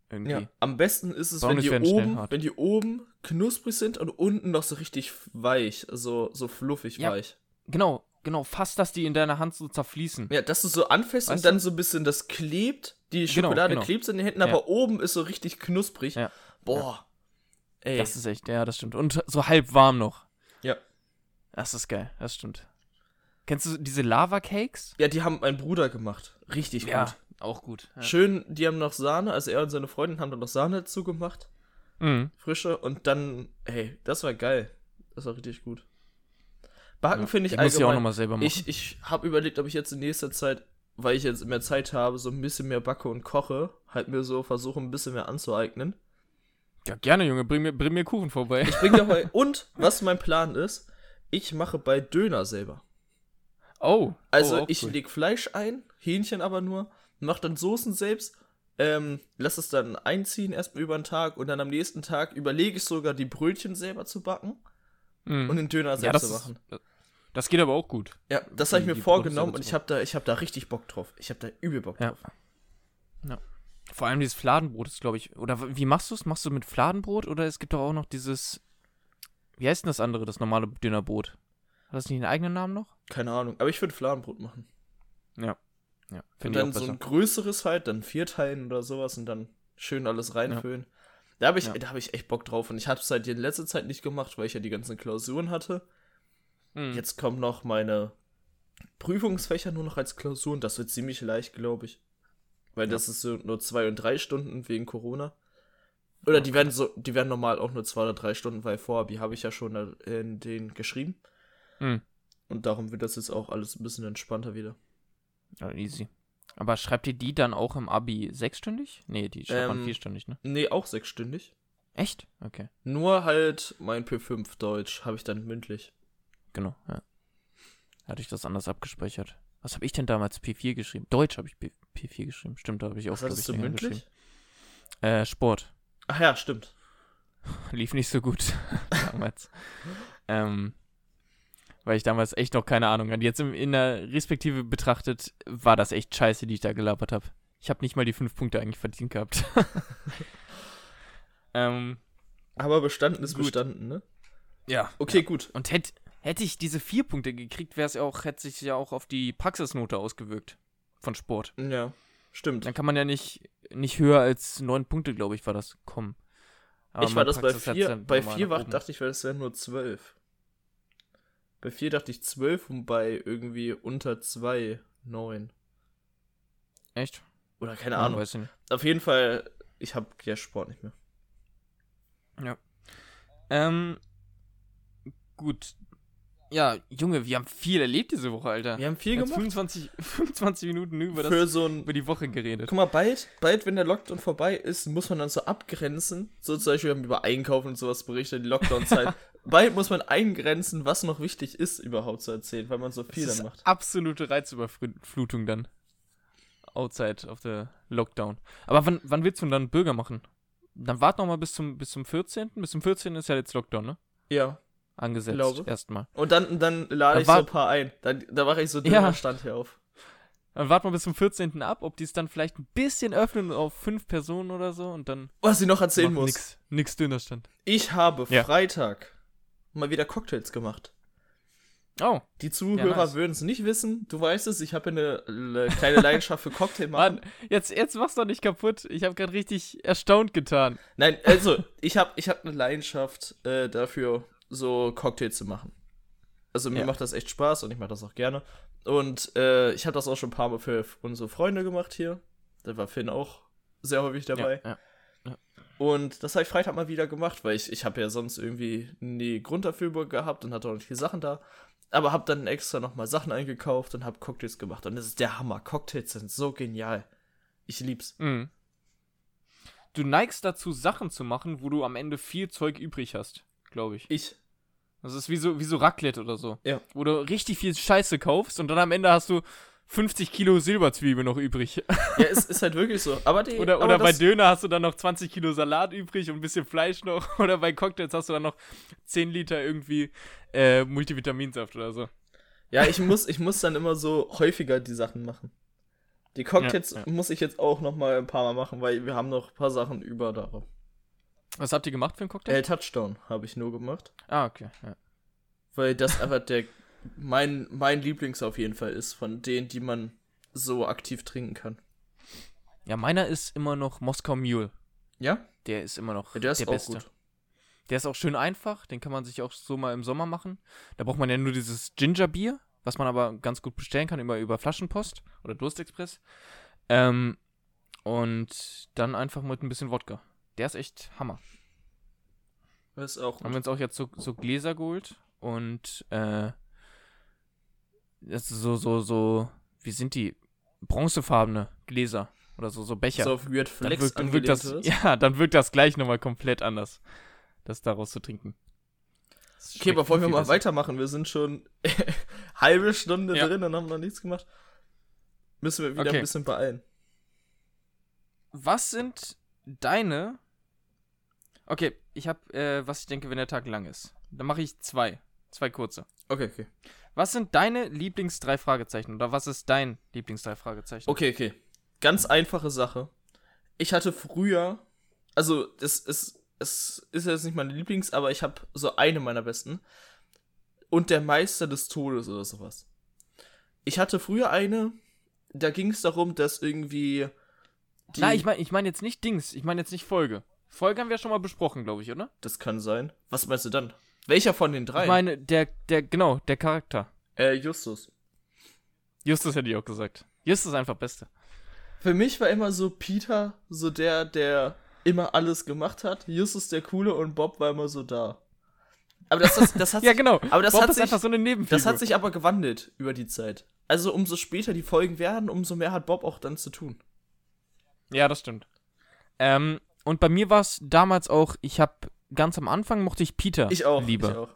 Irgendwie. Ja. Am besten ist es, wenn die, oben, wenn die oben knusprig sind und unten noch so richtig weich, so, so fluffig Ja. weich. Genau, genau. Fast, dass die in deiner Hand so zerfließen. Ja, dass du so anfasst und Weißt dann so ein bisschen das klebt, die Schokolade genau. klebt in den Händen, Ja. aber oben ist so richtig knusprig. Ja. Boah. Ey. Das ist echt, ja, das stimmt. Und so halb warm noch. Ja. Das ist geil, das stimmt. Kennst du diese Lava-Cakes? ja, die haben mein Bruder gemacht. Richtig gut. auch gut. Ja. Schön, die haben noch Sahne, also er und seine Freundin haben dann noch Sahne dazu gemacht. Mhm. Frische. Und dann, ey, das war geil. Das war richtig gut. Backen finde ich Die muss ich auch nochmal selber machen. Ich, ich habe überlegt, ob ich jetzt in nächster Zeit, weil ich jetzt mehr Zeit habe, so ein bisschen mehr backe und koche, halt mir so versuche, ein bisschen mehr anzueignen. ja, gerne, Junge. Bring mir, bring mir Kuchen vorbei. Ich bringe dir heute. Und was mein Plan ist, ich mache bei Döner selber. Oh. Also oh, ich cool. leg Fleisch ein, Hähnchen aber nur, mach dann Soßen selbst, ähm, lass es dann einziehen erstmal über den Tag und dann am nächsten Tag überlege ich sogar, die Brötchen selber zu backen Mhm. und den Döner ja, selbst das, zu ist, machen. das geht aber auch gut. Ja, das habe ich mir vorgenommen und ich habe da, ich hab da richtig Bock drauf. Ich habe da übel Bock Ja. drauf. Vor allem dieses Fladenbrot ist, glaube ich. Oder wie machst du es? Machst du mit Fladenbrot oder es gibt doch auch noch dieses. Wie heißt denn das andere, das normale Dönerbrot? Hat das nicht einen eigenen Namen noch? Keine Ahnung, aber ich würde Fladenbrot machen. Ja. Ja, Und finde ich auch dann so ein größeres halt, dann vier Teilen oder sowas und dann schön alles reinfüllen. Da habe ich, Ja. da hab ich echt Bock drauf und ich habe es seit in letzter Zeit nicht gemacht, weil ich ja die ganzen Klausuren hatte. Mhm. Jetzt kommen noch meine Prüfungsfächer nur noch als Klausuren. Das wird ziemlich leicht, glaube ich. Weil das ist so nur zwei und drei Stunden wegen Corona. Oder die werden so, die werden normal auch nur zwei oder drei Stunden, weil Vorabi habe ich ja schon in den geschrieben. Mhm. Und darum wird das jetzt auch alles ein bisschen entspannter wieder. Ja, easy. Aber schreibt ihr die dann auch im Abi sechsstündig? Nee, die schreibt man Ähm, vierstündig, ne? Nee, auch sechsstündig. Echt? Okay. Nur halt mein P5 Deutsch habe ich dann mündlich. Genau, ja. Hatte ich das anders abgespeichert. Was habe ich denn damals P4 geschrieben? Deutsch habe ich P P4 geschrieben. Stimmt, da habe ich auch, Was glaube ich, du mündlich? Äh, Sport. Ach ja, stimmt. Lief nicht so gut damals. ähm, weil ich damals echt noch keine Ahnung hatte. Jetzt im, in der Respektive betrachtet war das echt scheiße, die ich da gelabert habe. Ich habe nicht mal die fünf Punkte eigentlich verdient gehabt. ähm, Aber bestanden ist Gut. bestanden, ne? ja. Okay, gut. Und hätte hätte ich diese vier Punkte gekriegt, wäre es ja auch, hätte sich ja auch auf die Praxisnote ausgewirkt von Sport. Ja, stimmt. Dann kann man ja nicht, nicht höher als neun Punkte, glaube ich, war das kommen. Aber ich war das bei vier. Bei vier war, dachte ich, das wären nur zwölf. Bei vier dachte ich zwölf und bei irgendwie unter zwei neun. Echt? Oder keine Ja, Ahnung. weiß ich nicht. Auf jeden Fall, ich habe ja Sport nicht mehr. Ähm, gut. Ja, Junge, wir haben viel erlebt diese Woche, Alter. Wir haben viel gemacht. 25, 25 Minuten über, das, Für so ein über die Woche geredet. Guck mal, bald, bald, wenn der Lockdown vorbei ist, muss man dann so abgrenzen. So zum Beispiel, wir haben über Einkaufen und sowas berichtet, die Lockdown-Zeit. bald muss man eingrenzen, was noch wichtig ist, überhaupt zu erzählen, weil man so viel das dann ist macht. absolute Reizüberflutung dann. Outside of the Lockdown. Aber wann, wann willst du denn dann Bürger machen? Dann wart noch mal bis zum, bis zum 14. Bis zum 14. ist ja jetzt Lockdown, ne? Ja. Angesetzt. Glaube. Erstmal. Und dann, dann lade Da ich so ein paar ein. Dann, da mache ich so Ja. den Stand hier auf. Dann warten wir bis zum 14. ab, ob die es dann vielleicht ein bisschen öffnen auf fünf Personen oder so und dann Was ich noch erzählen muss. nix, nix Dönerstand. Ich habe Ja. Freitag mal wieder Cocktails gemacht. Oh, Die Zuhörer Ja, nice. würden es nicht wissen. Du weißt es, ich habe eine, eine kleine Leidenschaft für Cocktail machen. Mann, jetzt, jetzt mach's doch nicht kaputt. Ich habe gerade richtig erstaunt getan. Nein, also, ich habe ich hab eine Leidenschaft äh, dafür, so Cocktails zu machen. Also, mir Ja. macht das echt Spaß und ich mache das auch gerne. Und äh, ich habe das auch schon ein paar Mal für unsere Freunde gemacht hier. Da war Finn auch sehr häufig dabei. Ja, ja. Und das habe ich Freitag mal wieder gemacht, weil ich, ich habe ja sonst irgendwie nie Grund dafür gehabt und hatte auch nicht die Sachen da. Aber habe dann extra nochmal Sachen eingekauft und habe Cocktails gemacht. Und das ist der Hammer. Cocktails sind so genial. Ich lieb's. Mhm. Du neigst dazu, Sachen zu machen, wo du am Ende viel Zeug übrig hast, glaube ich. Ich. Das ist wie so, wie so Raclette oder so. Ja. Wo du richtig viel Scheiße kaufst und dann am Ende hast du 50 Kilo Silberzwiebel noch übrig. Ja, es ist halt wirklich so. Aber die, Oder, aber oder bei das- Döner hast du dann noch 20 Kilo Salat übrig und ein bisschen Fleisch noch. Oder bei Cocktails hast du dann noch 10 Liter irgendwie äh, Multivitaminsaft oder so. Ja, ich muss, ich muss dann immer so häufiger die Sachen machen. Die Cocktails Ja, ja. muss ich jetzt auch noch mal ein paar Mal machen, weil wir haben noch ein paar Sachen über da. Was habt ihr gemacht für einen Cocktail? Äh, Touchdown habe ich nur gemacht, ah, okay. Ja. weil das einfach der mein mein Lieblings auf jeden Fall ist von denen, die man so aktiv trinken kann. ja, meiner ist immer noch Moskau Mule. Ja? Der ist immer noch Ja, der ist auch Beste. gut. Der ist auch schön einfach, den kann man sich auch so mal im Sommer machen. Da braucht man ja nur dieses Gingerbier, was man aber ganz gut bestellen kann über, über Flaschenpost oder Durstexpress. Ähm, und dann einfach mit ein bisschen Wodka. Der ist echt Hammer. Das ist auch Haben wir gut. uns auch jetzt so, so Gläser geholt und äh, das ist so, so, so, wie sind die? Bronzefarbene Gläser oder so, so Becher. So auf Weird dann Flex wirkt, dann wirkt das, ist. ja, dann wirkt das gleich nochmal komplett anders, das daraus zu trinken. Das Okay, wollen wir mal besser. weitermachen? Wir sind schon halbe Stunde Ja. drin und haben noch nichts gemacht. Müssen wir wieder Okay. ein bisschen beeilen. Was sind deine. Okay, ich habe, äh, was ich denke, wenn der Tag lang ist. Dann mache ich zwei. Zwei kurze. Okay, okay. Was sind deine Lieblings drei Fragezeichen? Oder was ist dein Lieblings drei Fragezeichen? Okay, okay. Ganz einfache Sache. Ich hatte früher, also das ist, es ist jetzt nicht meine Lieblings, aber ich habe so eine meiner besten. Und der Meister des Todes oder sowas. Ich hatte früher eine, da ging es darum, dass irgendwie. Die- Nein, ich meine ich mein jetzt nicht Dings. Ich meine jetzt nicht Folge. Folge haben wir schon mal besprochen, glaube ich, oder? Das kann sein. Was meinst du dann? Welcher von den drei? Ich meine, der, der, genau, der Charakter. äh, Justus. Justus hätte ich auch gesagt. Justus ist einfach Beste. Für mich war immer so Peter, so der, der immer alles gemacht hat. Justus der Coole und Bob war immer so da. Aber das, das, das hat Ja, genau. aber das Bob hat ist sich- einfach so eine Nebenfigur. das hat sich aber gewandelt über die Zeit. Also umso später die Folgen werden, umso mehr hat Bob auch dann zu tun. Ja, das stimmt. Ähm, und bei mir war es damals auch, ich habe ganz am Anfang mochte ich Peter Ich auch. lieber. Ich auch.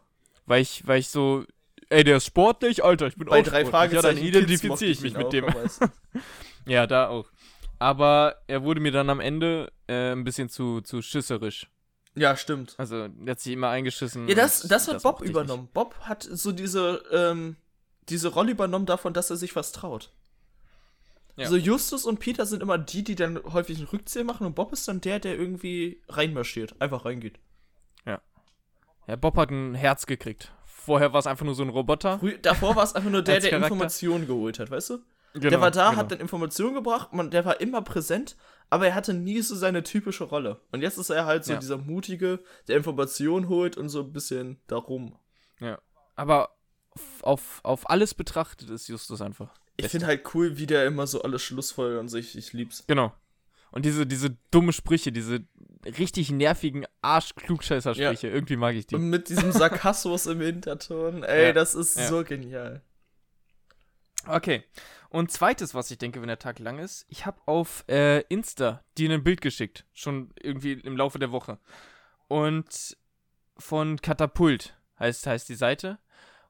Weil ich, weil ich so, ey, der ist sportlich, Alter, ich bin Bei auch drei sportlich. Ja, dann identifiziere ich mich mit auch dem. Ja, da auch. Aber er wurde mir dann am Ende äh, ein bisschen zu, zu schisserisch. ja, stimmt. Also, er hat sich immer eingeschissen. Ja, das, das hat Bob mochte ich übernommen. Bob hat so diese, ähm, diese Rolle übernommen davon, dass er sich was traut. Ja. So Justus und Peter sind immer die, die dann häufig einen Rückzieher machen und Bob ist dann der, der irgendwie reinmarschiert, einfach reingeht. Nicht. Ja, Bob hat ein Herz gekriegt. Vorher war es einfach nur so ein Roboter. Früh, davor war es einfach nur der, der. Informationen geholt hat, weißt du? Genau, der war da, genau. hat dann Informationen gebracht, man, der war immer präsent, aber er hatte nie so seine typische Rolle. Und jetzt ist er halt so Ja. dieser Mutige, der Informationen holt und so ein bisschen darum. Ja. Aber auf, auf alles betrachtet ist Justus einfach. Ich finde halt cool, wie der immer so alles schlussfolgert und sich, ich lieb's. Genau. Und diese, diese dumme Sprüche, diese richtig nervigen Arsch-Klugscheißer-Sprüche, ja. irgendwie mag ich die. Und mit diesem Sarkasmus im Hinterton, ey, ja. das ist ja. so genial. Okay. Und zweites, was ich denke, wenn der Tag lang ist, ich habe auf äh, Insta dir ein Bild geschickt, schon irgendwie im Laufe der Woche. Und von Katapult heißt, heißt die Seite.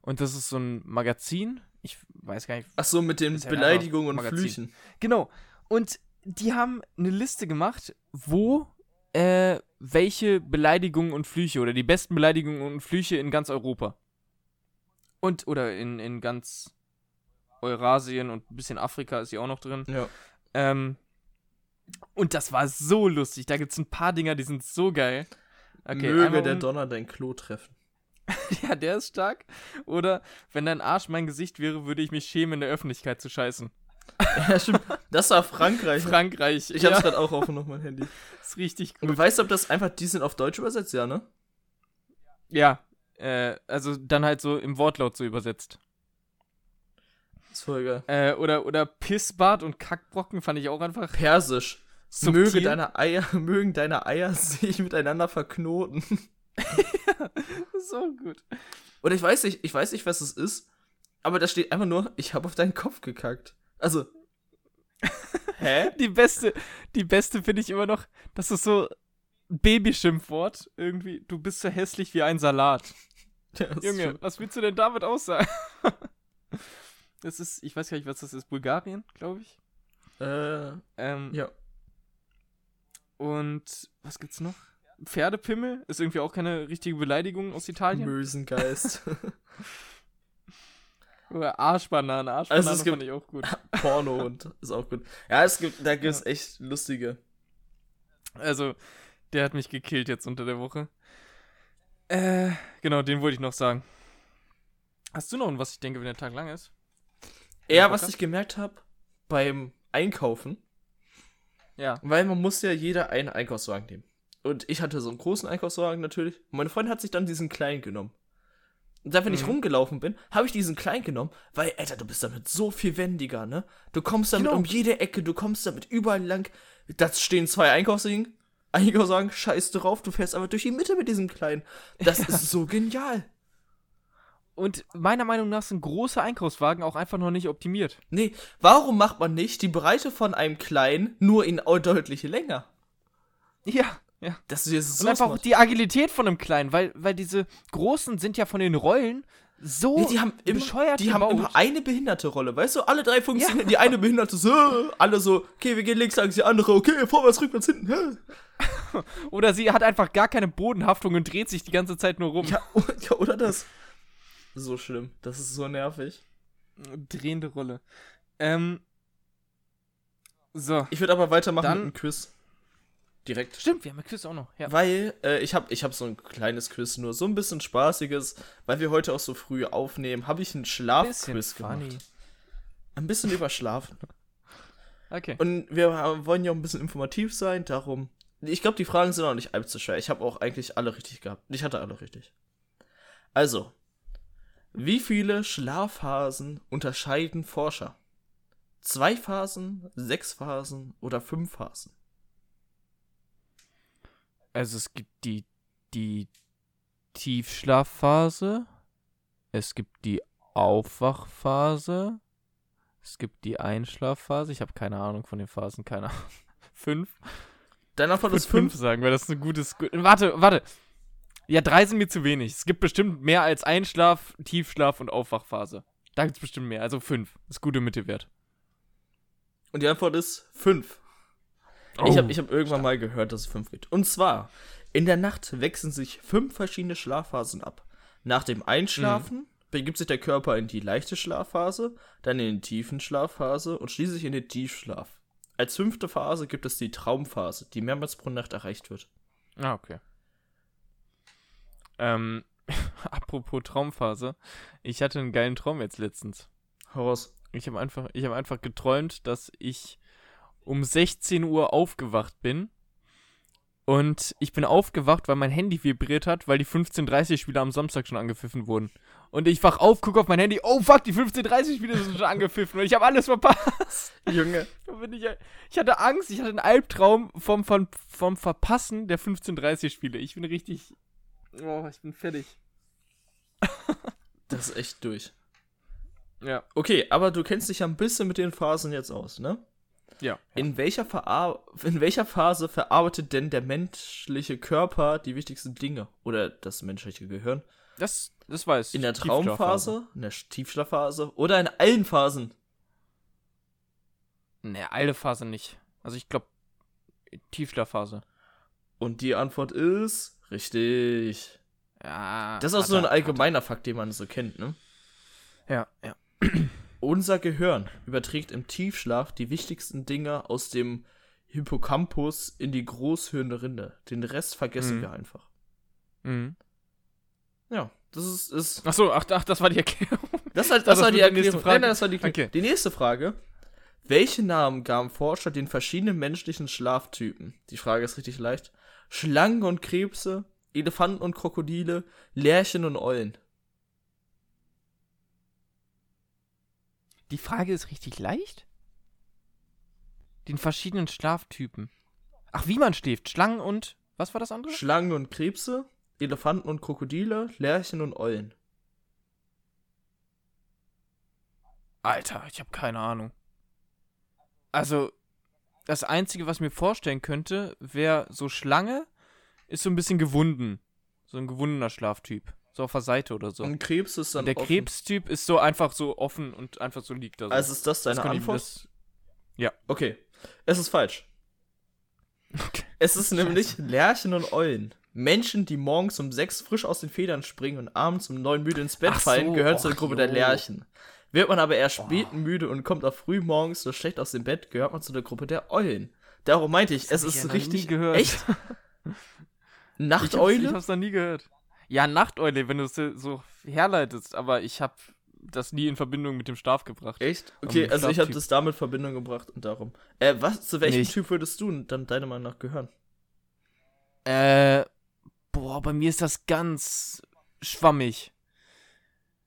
Und das ist so ein Magazin. Ich weiß gar nicht. Ach so, mit den Beleidigungen und Flüchen. Genau. Und die haben eine Liste gemacht, wo äh, welche Beleidigungen und Flüche oder die besten Beleidigungen und Flüche in ganz Europa. Und, oder in, in ganz Eurasien und ein bisschen Afrika ist hier auch noch drin. Ja. Ähm, und das war so lustig. Da gibt es ein paar Dinger, die sind so geil. Okay, Möge der Donner dein Klo treffen. ja, der ist stark. Oder wenn dein Arsch mein Gesicht wäre, würde ich mich schämen, in der Öffentlichkeit zu scheißen. ja, stimmt. Das war Frankreich. Frankreich. Ich hab's ja. gerade auch offen auf mein Handy. Das ist richtig gut. Und weißt du, ob das einfach, die sind auf Deutsch übersetzt, ja, ne? Ja. Äh, also dann halt so im Wortlaut so übersetzt. Das ist voll geil. Äh, oder, oder Pissbart und Kackbrocken fand ich auch einfach. Persisch. Möge deine Eier, mögen deine Eier sich miteinander verknoten. Ja, so gut. Und ich weiß nicht, ich weiß nicht, was es ist, aber da steht einfach nur, ich habe auf deinen Kopf gekackt. Also. Hä? Die beste, die beste finde ich immer noch, das ist so ein Babyschimpfwort irgendwie. Du bist so hässlich wie ein Salat. Junge, schön. was willst du denn damit aussagen? das ist, ich weiß gar nicht, was das ist, Bulgarien, glaube ich. Äh, ähm, ja. Und was gibt's noch? Pferdepimmel ist irgendwie auch keine richtige Beleidigung aus Italien. Mösengeist. Oder Arschbanane. Arschbanane also fand ich auch gut. Porno und ist auch gut. Ja, es gibt, da gibt es ja. echt lustige. Also, der hat mich gekillt jetzt unter der Woche. Äh, genau, den wollte ich noch sagen. Hast du noch ein, was ich denke, wenn der Tag lang ist? Ja, was ich gemerkt habe beim Einkaufen. Ja. Weil man muss ja jeder einen Einkaufswagen nehmen. Und ich hatte so einen großen Einkaufswagen natürlich. Und meine Freundin hat sich dann diesen kleinen genommen. Und da, wenn mhm. ich rumgelaufen bin, habe ich diesen kleinen genommen, weil, Alter, du bist damit so viel wendiger, ne? Du kommst damit genau. um jede Ecke, du kommst damit überall lang. Da stehen zwei Einkaufswagen, Einkaufswagen, scheiß drauf, du fährst aber durch die Mitte mit diesem kleinen. Das ja. ist so genial. Und meiner Meinung nach sind große Einkaufswagen auch einfach noch nicht optimiert. Nee, warum macht man nicht die Breite von einem kleinen nur in deutlich länger? Ja. Ja. Das ist so und einfach auch die Agilität von einem kleinen, weil, weil diese großen sind ja von den Rollen so nee, die haben immer, bescheuert Die gebaut. haben immer eine behinderte Rolle, weißt du? Alle drei funktionieren. Ja. Die eine behinderte so, alle so, okay, wir gehen links, sagen sie andere, okay, vorwärts, rückwärts, hinten. oder sie hat einfach gar keine Bodenhaftung und dreht sich die ganze Zeit nur rum. Ja, ja oder das. So schlimm. Das ist so nervig. Drehende Rolle. Ähm. So. Ich würde aber weitermachen Dann, mit einem Quiz direkt. Stimmt, wir haben ein Quiz auch noch. Ja. Weil äh, ich habe ich hab so ein kleines Quiz, nur so ein bisschen spaßiges. Weil wir heute auch so früh aufnehmen, habe ich einen Schlafquiz gemacht. Ein bisschen überschlafen. Okay. Und wir wollen ja auch ein bisschen informativ sein, darum. Ich glaube, die Fragen sind auch nicht allzu schwer. Ich habe auch eigentlich alle richtig gehabt. Ich hatte alle richtig. Also, wie viele Schlafphasen unterscheiden Forscher? Zwei Phasen, sechs Phasen oder fünf Phasen? Also es gibt die, die Tiefschlafphase, es gibt die Aufwachphase, es gibt die Einschlafphase. Ich habe keine Ahnung von den Phasen, keine Ahnung. fünf? Deine Antwort ist fünf? fünf sagen, weil das ist ein gutes. Warte, warte. Ja, drei sind mir zu wenig. Es gibt bestimmt mehr als Einschlaf, Tiefschlaf und Aufwachphase. Da gibt es bestimmt mehr. Also fünf. Das ist gute Mittelwert. Und die Antwort ist fünf. Oh, ich habe ich hab irgendwann mal gehört, dass es fünf gibt. Und zwar, in der Nacht wechseln sich fünf verschiedene Schlafphasen ab. Nach dem Einschlafen mhm. begibt sich der Körper in die leichte Schlafphase, dann in die tiefen Schlafphase und schließlich in den Tiefschlaf. Als fünfte Phase gibt es die Traumphase, die mehrmals pro Nacht erreicht wird. Ah, okay. Ähm, apropos Traumphase. Ich hatte einen geilen Traum jetzt letztens. Heraus. Ich habe einfach, hab einfach geträumt, dass ich um 16 Uhr aufgewacht bin Und ich bin aufgewacht, weil mein Handy vibriert hat, weil die 15.30-Spiele am Samstag schon angepfiffen wurden. Und ich wach auf, gucke auf mein Handy, oh fuck, die 15.30-Spiele sind schon angepfiffen und ich habe alles verpasst. Junge. Ich, ich, hatte Angst, ich hatte einen Albtraum vom, vom, vom Verpassen der 15.30-Spiele. Ich bin richtig. Oh, ich bin fertig. das ist echt durch. Ja. Okay, aber du kennst dich ja ein bisschen mit den Phasen jetzt aus, ne? Ja. In welcher, in welcher Phase verarbeitet denn der menschliche Körper die wichtigsten Dinge? Oder das menschliche Gehirn? Das, das weiß ich. In der Traumphase, in der Tiefschlafphase oder in allen Phasen? Ne, alle Phase nicht. Also ich glaube, Tiefschlafphase. Und die Antwort ist richtig. Ja. Das ist auch so ein allgemeiner Fakt, den man so kennt, ne? Ja, ja. Unser Gehirn überträgt im Tiefschlaf die wichtigsten Dinge aus dem Hippocampus in die Großhirnrinde. Den Rest vergessen mhm. wir einfach. Mhm. Ja, das ist. ist ach so, ach, ach, das war die Erklärung. Das, das, das war die Erklärung. Nein, nein, das war die Okay. Die nächste Frage. Welche Namen gaben Forscher den verschiedenen menschlichen Schlaftypen? Die Frage ist richtig leicht. Schlangen und Krebse, Elefanten und Krokodile, Lerchen und Eulen. Die Frage ist richtig leicht? Den verschiedenen Schlaftypen. Ach, wie man schläft. Schlangen und. Was war das andere? Schlangen und Krebse, Elefanten und Krokodile, Lerchen und Eulen. Alter, ich habe keine Ahnung. Also, das Einzige, was ich mir vorstellen könnte, wäre so Schlange, ist so ein bisschen gewunden. So ein gewundener Schlaftyp. So auf der Seite oder so. Und Krebs ist dann. Und der offen. Krebstyp ist so einfach so offen und einfach so liegt da so. Also ist das deine das Antwort? Das, ja. Okay. Es ist falsch. Okay. Es ist nämlich Lerchen und Eulen. Menschen, die morgens um sechs frisch aus den Federn springen und abends um neun müde ins Bett Ach fallen, so, gehören zur Gruppe jo. der Lerchen. Wird man aber eher spät oh. müde und kommt auch früh morgens so schlecht aus dem Bett, gehört man zu der Gruppe der Eulen. Darum meinte ich, das es ist ja richtig. gehört. Echt? Nachteule? Ich, ich hab's noch nie gehört. Ja, Nachteule, wenn du es so herleitest, aber ich habe das nie in Verbindung mit dem Schlaf gebracht. Echt? Okay, also ich habe das damit in Verbindung gebracht und darum. Äh, was, zu welchem nee, Typ würdest du dann deiner Meinung nach gehören? Äh, boah, bei mir ist das ganz schwammig.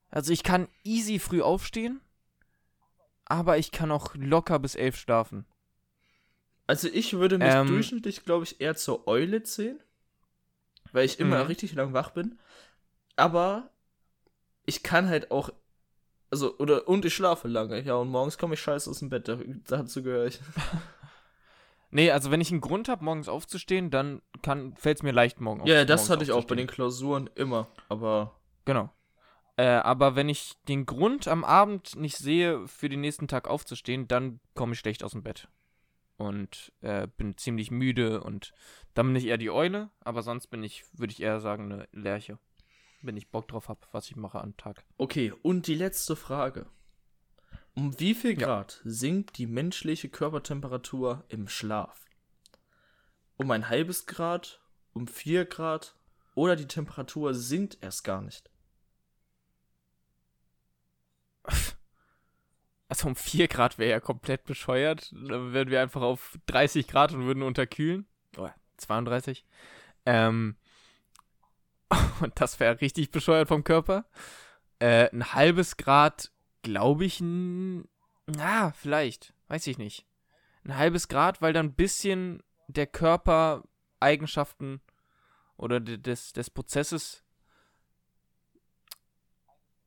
Also ich kann easy früh aufstehen, aber ich kann auch locker bis elf schlafen. Also ich würde mich ähm, durchschnittlich, glaube ich, eher zur Eule zählen weil ich immer mhm. richtig lang wach bin. Aber ich kann halt auch, also, oder, und ich schlafe lange, ja, und morgens komme ich scheiße aus dem Bett, dazu gehöre ich. nee, also wenn ich einen Grund habe, morgens aufzustehen, dann fällt es mir leicht, morgen Ja, das hatte ich auch bei den Klausuren immer, aber. Genau. Äh, aber wenn ich den Grund am Abend nicht sehe, für den nächsten Tag aufzustehen, dann komme ich schlecht aus dem Bett und äh, bin ziemlich müde und dann bin ich eher die Eule, aber sonst bin ich, würde ich eher sagen, eine Lerche. Wenn ich Bock drauf habe, was ich mache am Tag. Okay, und die letzte Frage. Um wie viel Grad ja. sinkt die menschliche Körpertemperatur im Schlaf? Um ein halbes Grad, um vier Grad oder die Temperatur sinkt erst gar nicht? Also um 4 Grad wäre ja komplett bescheuert. Dann wären wir einfach auf 30 Grad und würden unterkühlen. Oh, 32. Ähm, und das wäre richtig bescheuert vom Körper. Äh, ein halbes Grad, glaube ich, na, vielleicht. Weiß ich nicht. Ein halbes Grad, weil dann ein bisschen der Körper Eigenschaften oder des, des Prozesses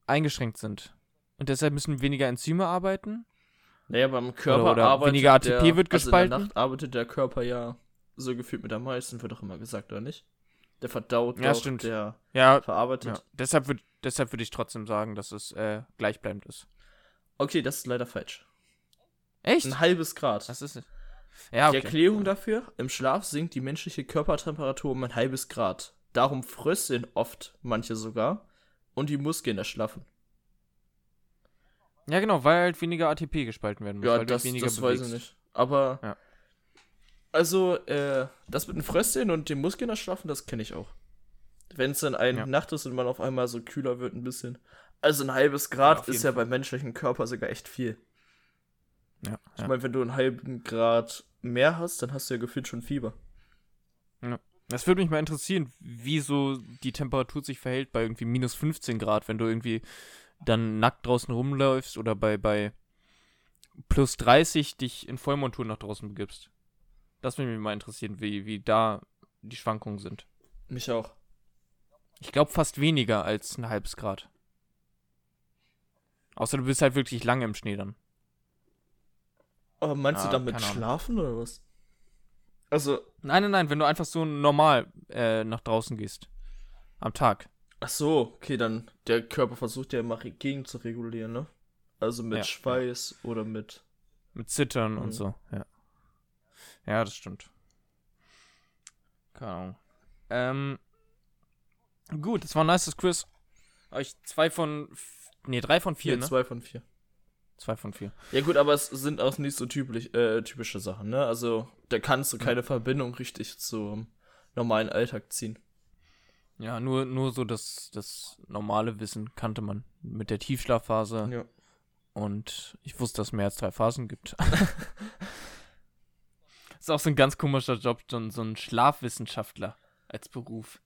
eingeschränkt sind. Und deshalb müssen weniger Enzyme arbeiten. Naja, beim Körper oder, oder arbeitet weniger ATP der, wird gespalten. Also in der Nacht arbeitet der Körper ja so gefühlt mit am meisten, wird doch immer gesagt, oder nicht? Der verdaut ja, doch, stimmt. der ja, verarbeitet. Ja. Deshalb würde deshalb würd ich trotzdem sagen, dass es äh, gleichbleibend ist. Okay, das ist leider falsch. Echt? Ein halbes Grad. Das ist ja, okay. Die Erklärung dafür, im Schlaf sinkt die menschliche Körpertemperatur um ein halbes Grad. Darum frösteln oft manche sogar und die Muskeln erschlaffen. Ja, genau, weil halt weniger ATP gespalten werden muss. Ja, das, das weiß ich nicht. Aber. Ja. Also, äh, das mit den Frösteln und dem Muskeln erschlaffen, das kenne ich auch. Wenn es dann eine ja. Nacht ist und man auf einmal so kühler wird ein bisschen. Also ein halbes Grad ja, ist ja beim menschlichen Körper sogar echt viel. Ja. Ich meine, wenn du einen halben Grad mehr hast, dann hast du ja gefühlt schon Fieber. Ja. Das würde mich mal interessieren, wie so die Temperatur sich verhält bei irgendwie minus 15 Grad, wenn du irgendwie dann nackt draußen rumläufst oder bei, bei plus 30 dich in Vollmontur nach draußen begibst. Das würde mich mal interessieren, wie, wie da die Schwankungen sind. Mich auch. Ich glaube fast weniger als ein halbes Grad. Außer du bist halt wirklich lange im Schnee dann. Aber meinst Ah, du damit schlafen oder was? Also, Nein, nein, nein, wenn du einfach so normal äh, nach draußen gehst. Am Tag. Ach so, okay, dann der Körper versucht ja immer gegen zu regulieren, ne? Also mit Ja. Schweiß oder mit. Mit Zittern Mhm. und so, ja. Ja, das stimmt. Keine Ahnung. Ähm, gut, das war ein nices Quiz. Ich zwei von, nee, drei von vier, Nee, ne? Zwei von vier. Zwei von vier. Ja gut, aber es sind auch nicht so typisch, äh, typische Sachen, ne? Also da kannst du Mhm. keine Verbindung richtig zum normalen Alltag ziehen. Ja, nur, nur so das, das normale Wissen kannte man mit der Tiefschlafphase Ja. und ich wusste, dass es mehr als drei Phasen gibt. ist auch so ein ganz komischer Job, so ein, so ein Schlafwissenschaftler als Beruf.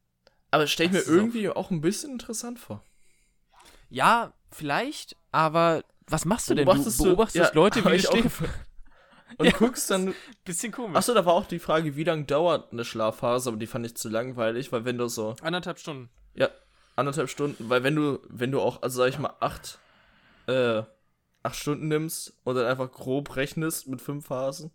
Aber stell ich mir irgendwie auch ein bisschen interessant vor. Ja, vielleicht, aber was machst du denn? Beobachtest du du- beobachtest ja, Leute, wie ich stehen. Und Ja. guckst dann. Bisschen komisch. Achso, da war auch die Frage, wie lange dauert eine Schlafphase, aber die fand ich zu langweilig, weil wenn du so Anderthalb Stunden. anderthalb Stunden, weil wenn du, wenn du auch, also sag ich mal, acht, äh, acht Stunden nimmst und dann einfach grob rechnest mit fünf Phasen.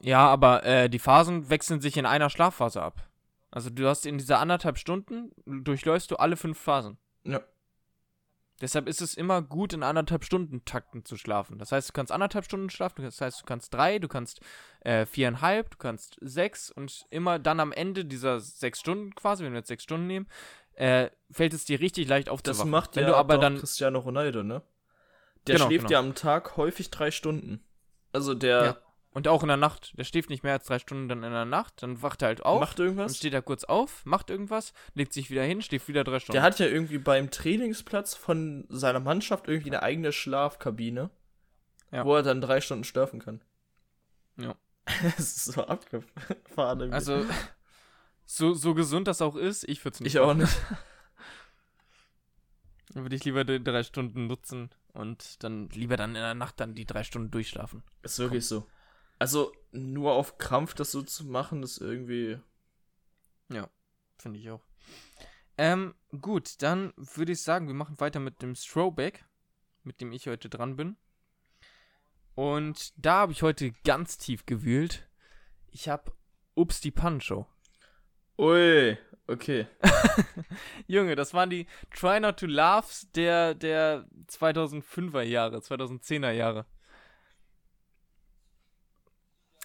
Ja, aber äh, die Phasen wechseln sich in einer Schlafphase ab. Also du hast in dieser anderthalb Stunden, durchläufst du alle fünf Phasen. Ja. Deshalb ist es immer gut, in anderthalb Stunden Takten zu schlafen. Das heißt, du kannst anderthalb Stunden schlafen, das heißt, du kannst drei, du kannst äh, viereinhalb, du kannst sechs und immer dann am Ende dieser sechs Stunden quasi, wenn wir jetzt sechs Stunden nehmen, äh, fällt es dir richtig leicht Das aufzuwachen. macht wenn ja du aber dann Cristiano Ronaldo, ne? Der Genau, schläft genau. ja am Tag häufig drei Stunden. Also der Ja. Und auch in der Nacht, der schläft nicht mehr als drei Stunden dann in der Nacht, dann wacht er halt auf, macht dann irgendwas. steht er kurz auf, macht irgendwas, legt sich wieder hin, schläft wieder drei Stunden. Der hat ja irgendwie beim Trainingsplatz von seiner Mannschaft irgendwie eine eigene Schlafkabine, Ja. wo er dann drei Stunden schlafen kann. Ja. Das ist so abgefahren. irgendwie. Also, so, so gesund das auch ist, ich würde es nicht ich auch machen. nicht. Dann würde ich lieber die drei Stunden nutzen und dann lieber dann in der Nacht dann die drei Stunden durchschlafen. Ist wirklich so. Also nur auf Krampf das so zu machen, ist irgendwie. Finde ich auch. Ähm, gut, dann würde ich sagen, wir machen weiter mit dem Throwback, mit dem ich heute dran bin. Und da habe ich heute ganz tief gewühlt. Ich habe Ups die Pancho. Ui, okay. Junge, das waren die Try Not to Laughs der, der 2005er Jahre, 2010er Jahre.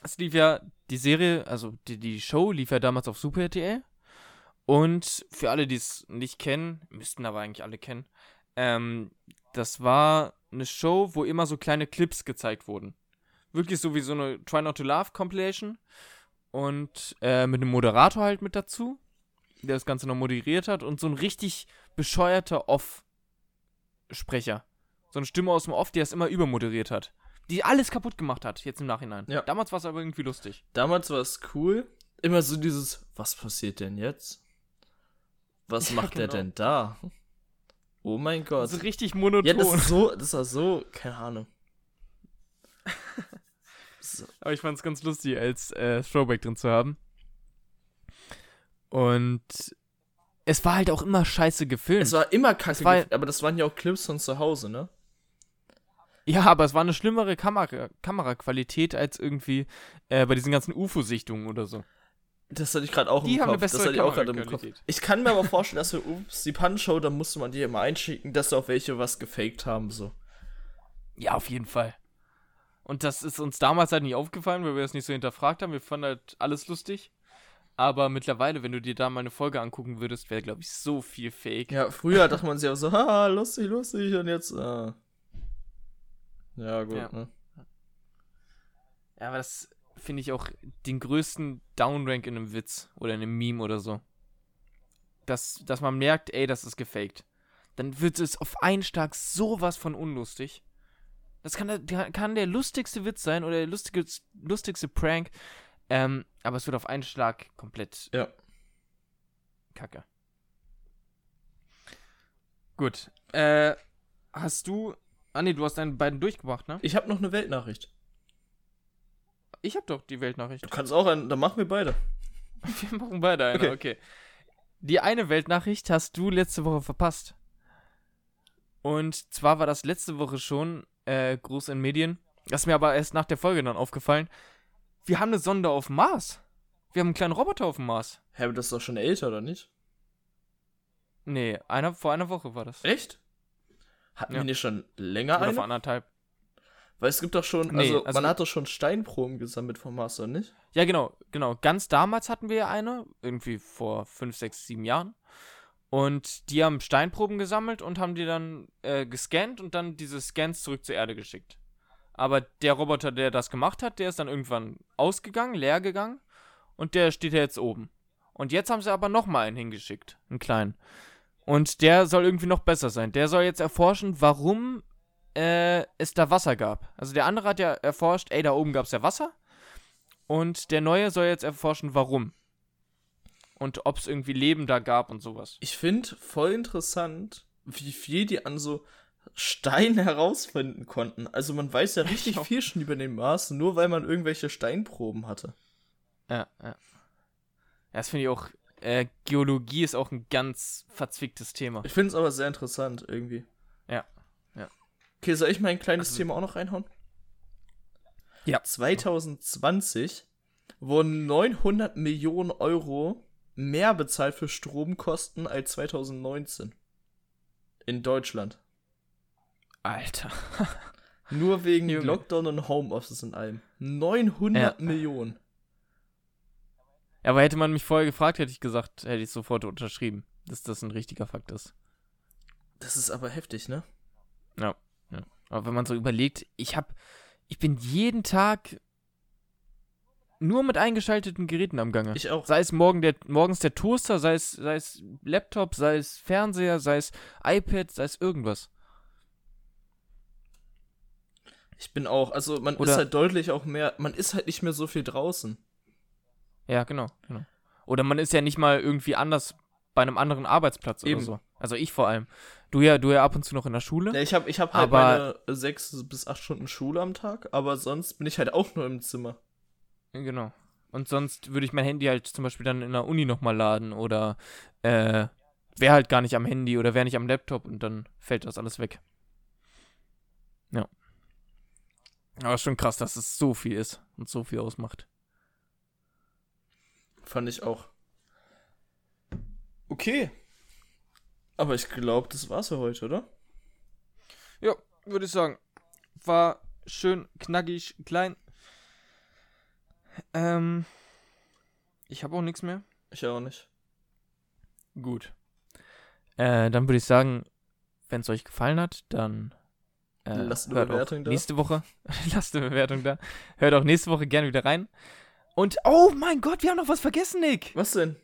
Es lief ja, die Serie, also die, die Show lief ja damals auf Super RTL. Und für alle, die es nicht kennen, müssten aber eigentlich alle kennen, ähm, das war eine Show, wo immer so kleine Clips gezeigt wurden. Wirklich so wie so eine Try Not to Laugh Compilation. Und äh, mit einem Moderator halt mit dazu der das Ganze noch moderiert hat und so ein richtig bescheuerter Off-Sprecher. So eine Stimme aus dem Off, die das immer übermoderiert hat. Die alles kaputt gemacht hat, jetzt im Nachhinein. Ja. Damals war es aber irgendwie lustig. Damals war es cool. Immer so dieses, was passiert denn jetzt? Was Ja, macht der genau. denn da? Oh mein Gott. So richtig monoton. Ja, das ist so, das war so, keine Ahnung. So, aber ich fand es ganz lustig, als äh, Throwback drin zu haben. Und es war halt auch immer scheiße gefilmt. es war immer kacke, war- gef- aber das waren ja auch Clips von zu Hause, ne? Ja, aber es war eine schlimmere Kamera Kameraqualität als irgendwie äh, bei diesen ganzen UFO-Sichtungen oder so. Das hatte ich gerade auch Die im Kopf. Das hatte ich auch gerade im Kopf. Ich kann mir aber vorstellen, dass für Ups, die Punch-Show, da musste man die immer einschicken, dass da auch welche was gefaked haben, so. Ja, auf jeden Fall. Und das ist uns damals halt nicht aufgefallen, weil wir das nicht so hinterfragt haben. Wir fanden halt alles lustig. Aber mittlerweile, wenn du dir da mal eine Folge angucken würdest, wäre, glaube ich, so viel Fake. Ja, früher dachte man sich auch so, haha, lustig, lustig, und jetzt, äh. Ja, gut, Ja. ne? Ja, aber das finde ich auch den größten Downrank in einem Witz oder in einem Meme oder so. Dass, dass man merkt, ey, das ist gefaked. Dann wird es auf einen Schlag sowas von unlustig. Das kann, der- kann der lustigste Witz sein oder der lustige, lustigste Prank. Ähm, aber es wird auf einen Schlag komplett Ja. kacke. Gut. Äh, hast du. Ah, nee, du hast deine beiden durchgebracht, ne? Ich habe noch eine Weltnachricht. Ich hab doch die Weltnachricht. Du kannst auch einen, dann machen wir beide. Wir machen beide eine, okay. Okay. Die eine Weltnachricht hast du letzte Woche verpasst. Und zwar war das letzte Woche schon äh, groß in Medien. Das ist mir aber erst nach der Folge dann aufgefallen. Wir haben eine Sonde auf dem Mars. Wir haben einen kleinen Roboter auf dem Mars. Hä, aber das ist doch schon älter, oder nicht? Nee, einer, vor einer Woche war das. Echt? Hatten Ja. wir nicht schon länger Oder eine? vor anderthalb. Weil es gibt doch schon, Nee, also, also- man hat doch schon Steinproben gesammelt vom Mars, oder nicht? Ja, genau, genau. Ganz damals hatten wir ja eine, irgendwie vor fünf, sechs, sieben Jahren. Und die haben Steinproben gesammelt und haben die dann äh, gescannt und dann diese Scans zurück zur Erde geschickt. Aber der Roboter, der das gemacht hat, der ist dann irgendwann ausgegangen, leer gegangen und der steht ja jetzt oben. Und jetzt haben sie aber nochmal einen hingeschickt, einen kleinen. Und der soll irgendwie noch besser sein. Der soll jetzt erforschen, warum äh, es da Wasser gab. Also der andere hat ja erforscht, ey, da oben gab es ja Wasser. Und der neue soll jetzt erforschen, warum. Und ob es irgendwie Leben da gab und sowas. Ich finde voll interessant, wie viel die an so Steinen herausfinden konnten. Also man weiß ja richtig viel schon über den Mars, nur weil man irgendwelche Steinproben hatte. Ja. Ja, Das finde ich auch. Äh, Geologie ist auch ein ganz verzwicktes Thema. Ich finde es aber sehr interessant irgendwie. Ja, ja. Okay, soll ich mein kleines Also- Thema auch noch reinhauen? Ja. 2020 wurden 900 Millionen Euro mehr bezahlt für Stromkosten als 2019. In Deutschland. Alter. Nur wegen. Lockdown und Homeoffice und allem. 900 Ja. Millionen. Ja, aber hätte man mich vorher gefragt, hätte ich gesagt, hätte ich sofort unterschrieben, dass das ein richtiger Fakt ist. Das ist aber heftig, ne? Ja, ja. Aber wenn man so überlegt, ich hab, ich bin jeden Tag nur mit eingeschalteten Geräten am Gange. Ich auch. Sei es morgen der, morgens der Toaster, sei es, sei es Laptop, sei es Fernseher, sei es iPad, sei es irgendwas. Ich bin auch. Also man Oder- ist halt deutlich auch mehr. Man ist halt nicht mehr so viel draußen. Ja, genau, genau. Oder man ist ja nicht mal irgendwie anders bei einem anderen Arbeitsplatz Eben. oder so. Also ich vor allem. Du ja, du ja ab und zu noch in der Schule. Ja, ich habe ich hab halt Aber- meine sechs bis acht Stunden Schule am Tag, aber sonst bin ich halt auch nur im Zimmer. Genau. Und sonst würde ich mein Handy halt zum Beispiel dann in der Uni nochmal laden oder äh, wäre halt gar nicht am Handy oder wäre nicht am Laptop und dann fällt das alles weg. Ja. Aber schon krass, dass es so viel ist und so viel ausmacht. Fand ich auch. Okay. Aber ich glaube, das war's für heute, oder? Ja, würde ich sagen. War schön knackig, klein. Ähm, ich habe auch nichts mehr. Ich auch nicht. Gut. Äh, dann würde ich sagen, wenn es euch gefallen hat, dann äh, Lasst eine Bewertung da. nächste Woche. Lasst eine Bewertung da. Hört auch nächste Woche gerne wieder rein. Und oh mein Gott, wir haben noch was vergessen, Nick. Was denn?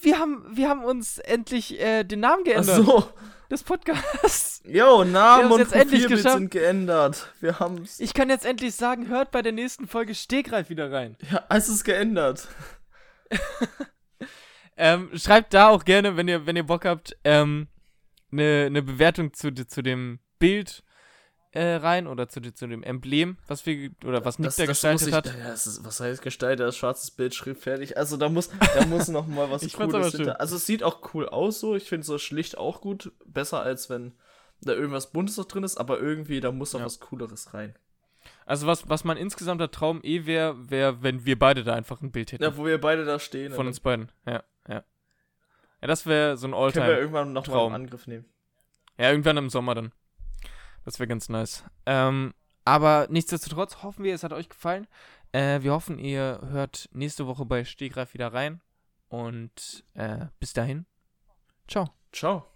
Wir haben, wir haben uns endlich äh, den Namen Ach geändert so. des Podcasts. Jo, Namen und Profilbild sind geändert. Wir haben's. Ich kann jetzt endlich sagen, hört bei der nächsten Folge Stegreif wieder rein. Ja, es ist geändert. Ähm, schreibt da auch gerne, wenn ihr, wenn ihr Bock habt, ähm, eine ne Bewertung zu, zu dem Bild äh, rein oder zu, zu dem Emblem, was wir oder was Nick da gestaltet ich, hat. Ja, das ist, was heißt gestaltet? Das schwarzes Bild, Schrift fertig. Also da muss, da muss noch mal was Ich Cooles hinter. Also es sieht auch cool aus so. Ich finde so schlicht auch gut. Besser als wenn da irgendwas Buntes noch drin ist, aber irgendwie da muss noch Ja. was Cooleres rein. Also was, was mein insgesamter Traum eh wäre, wäre, wenn wir beide da einfach ein Bild hätten. Ja, wo wir beide da stehen. von uns beiden. Ja, ja. Ja, das wäre so ein dann können wir Alltime. irgendwann noch mal Traum. einen Angriff nehmen. Ja, irgendwann im Sommer dann. Das wäre ganz nice. Ähm, aber nichtsdestotrotz hoffen wir, es hat euch gefallen. Äh, wir hoffen, ihr hört nächste Woche bei Stegreif wieder rein. Und äh, bis dahin. Ciao. Ciao.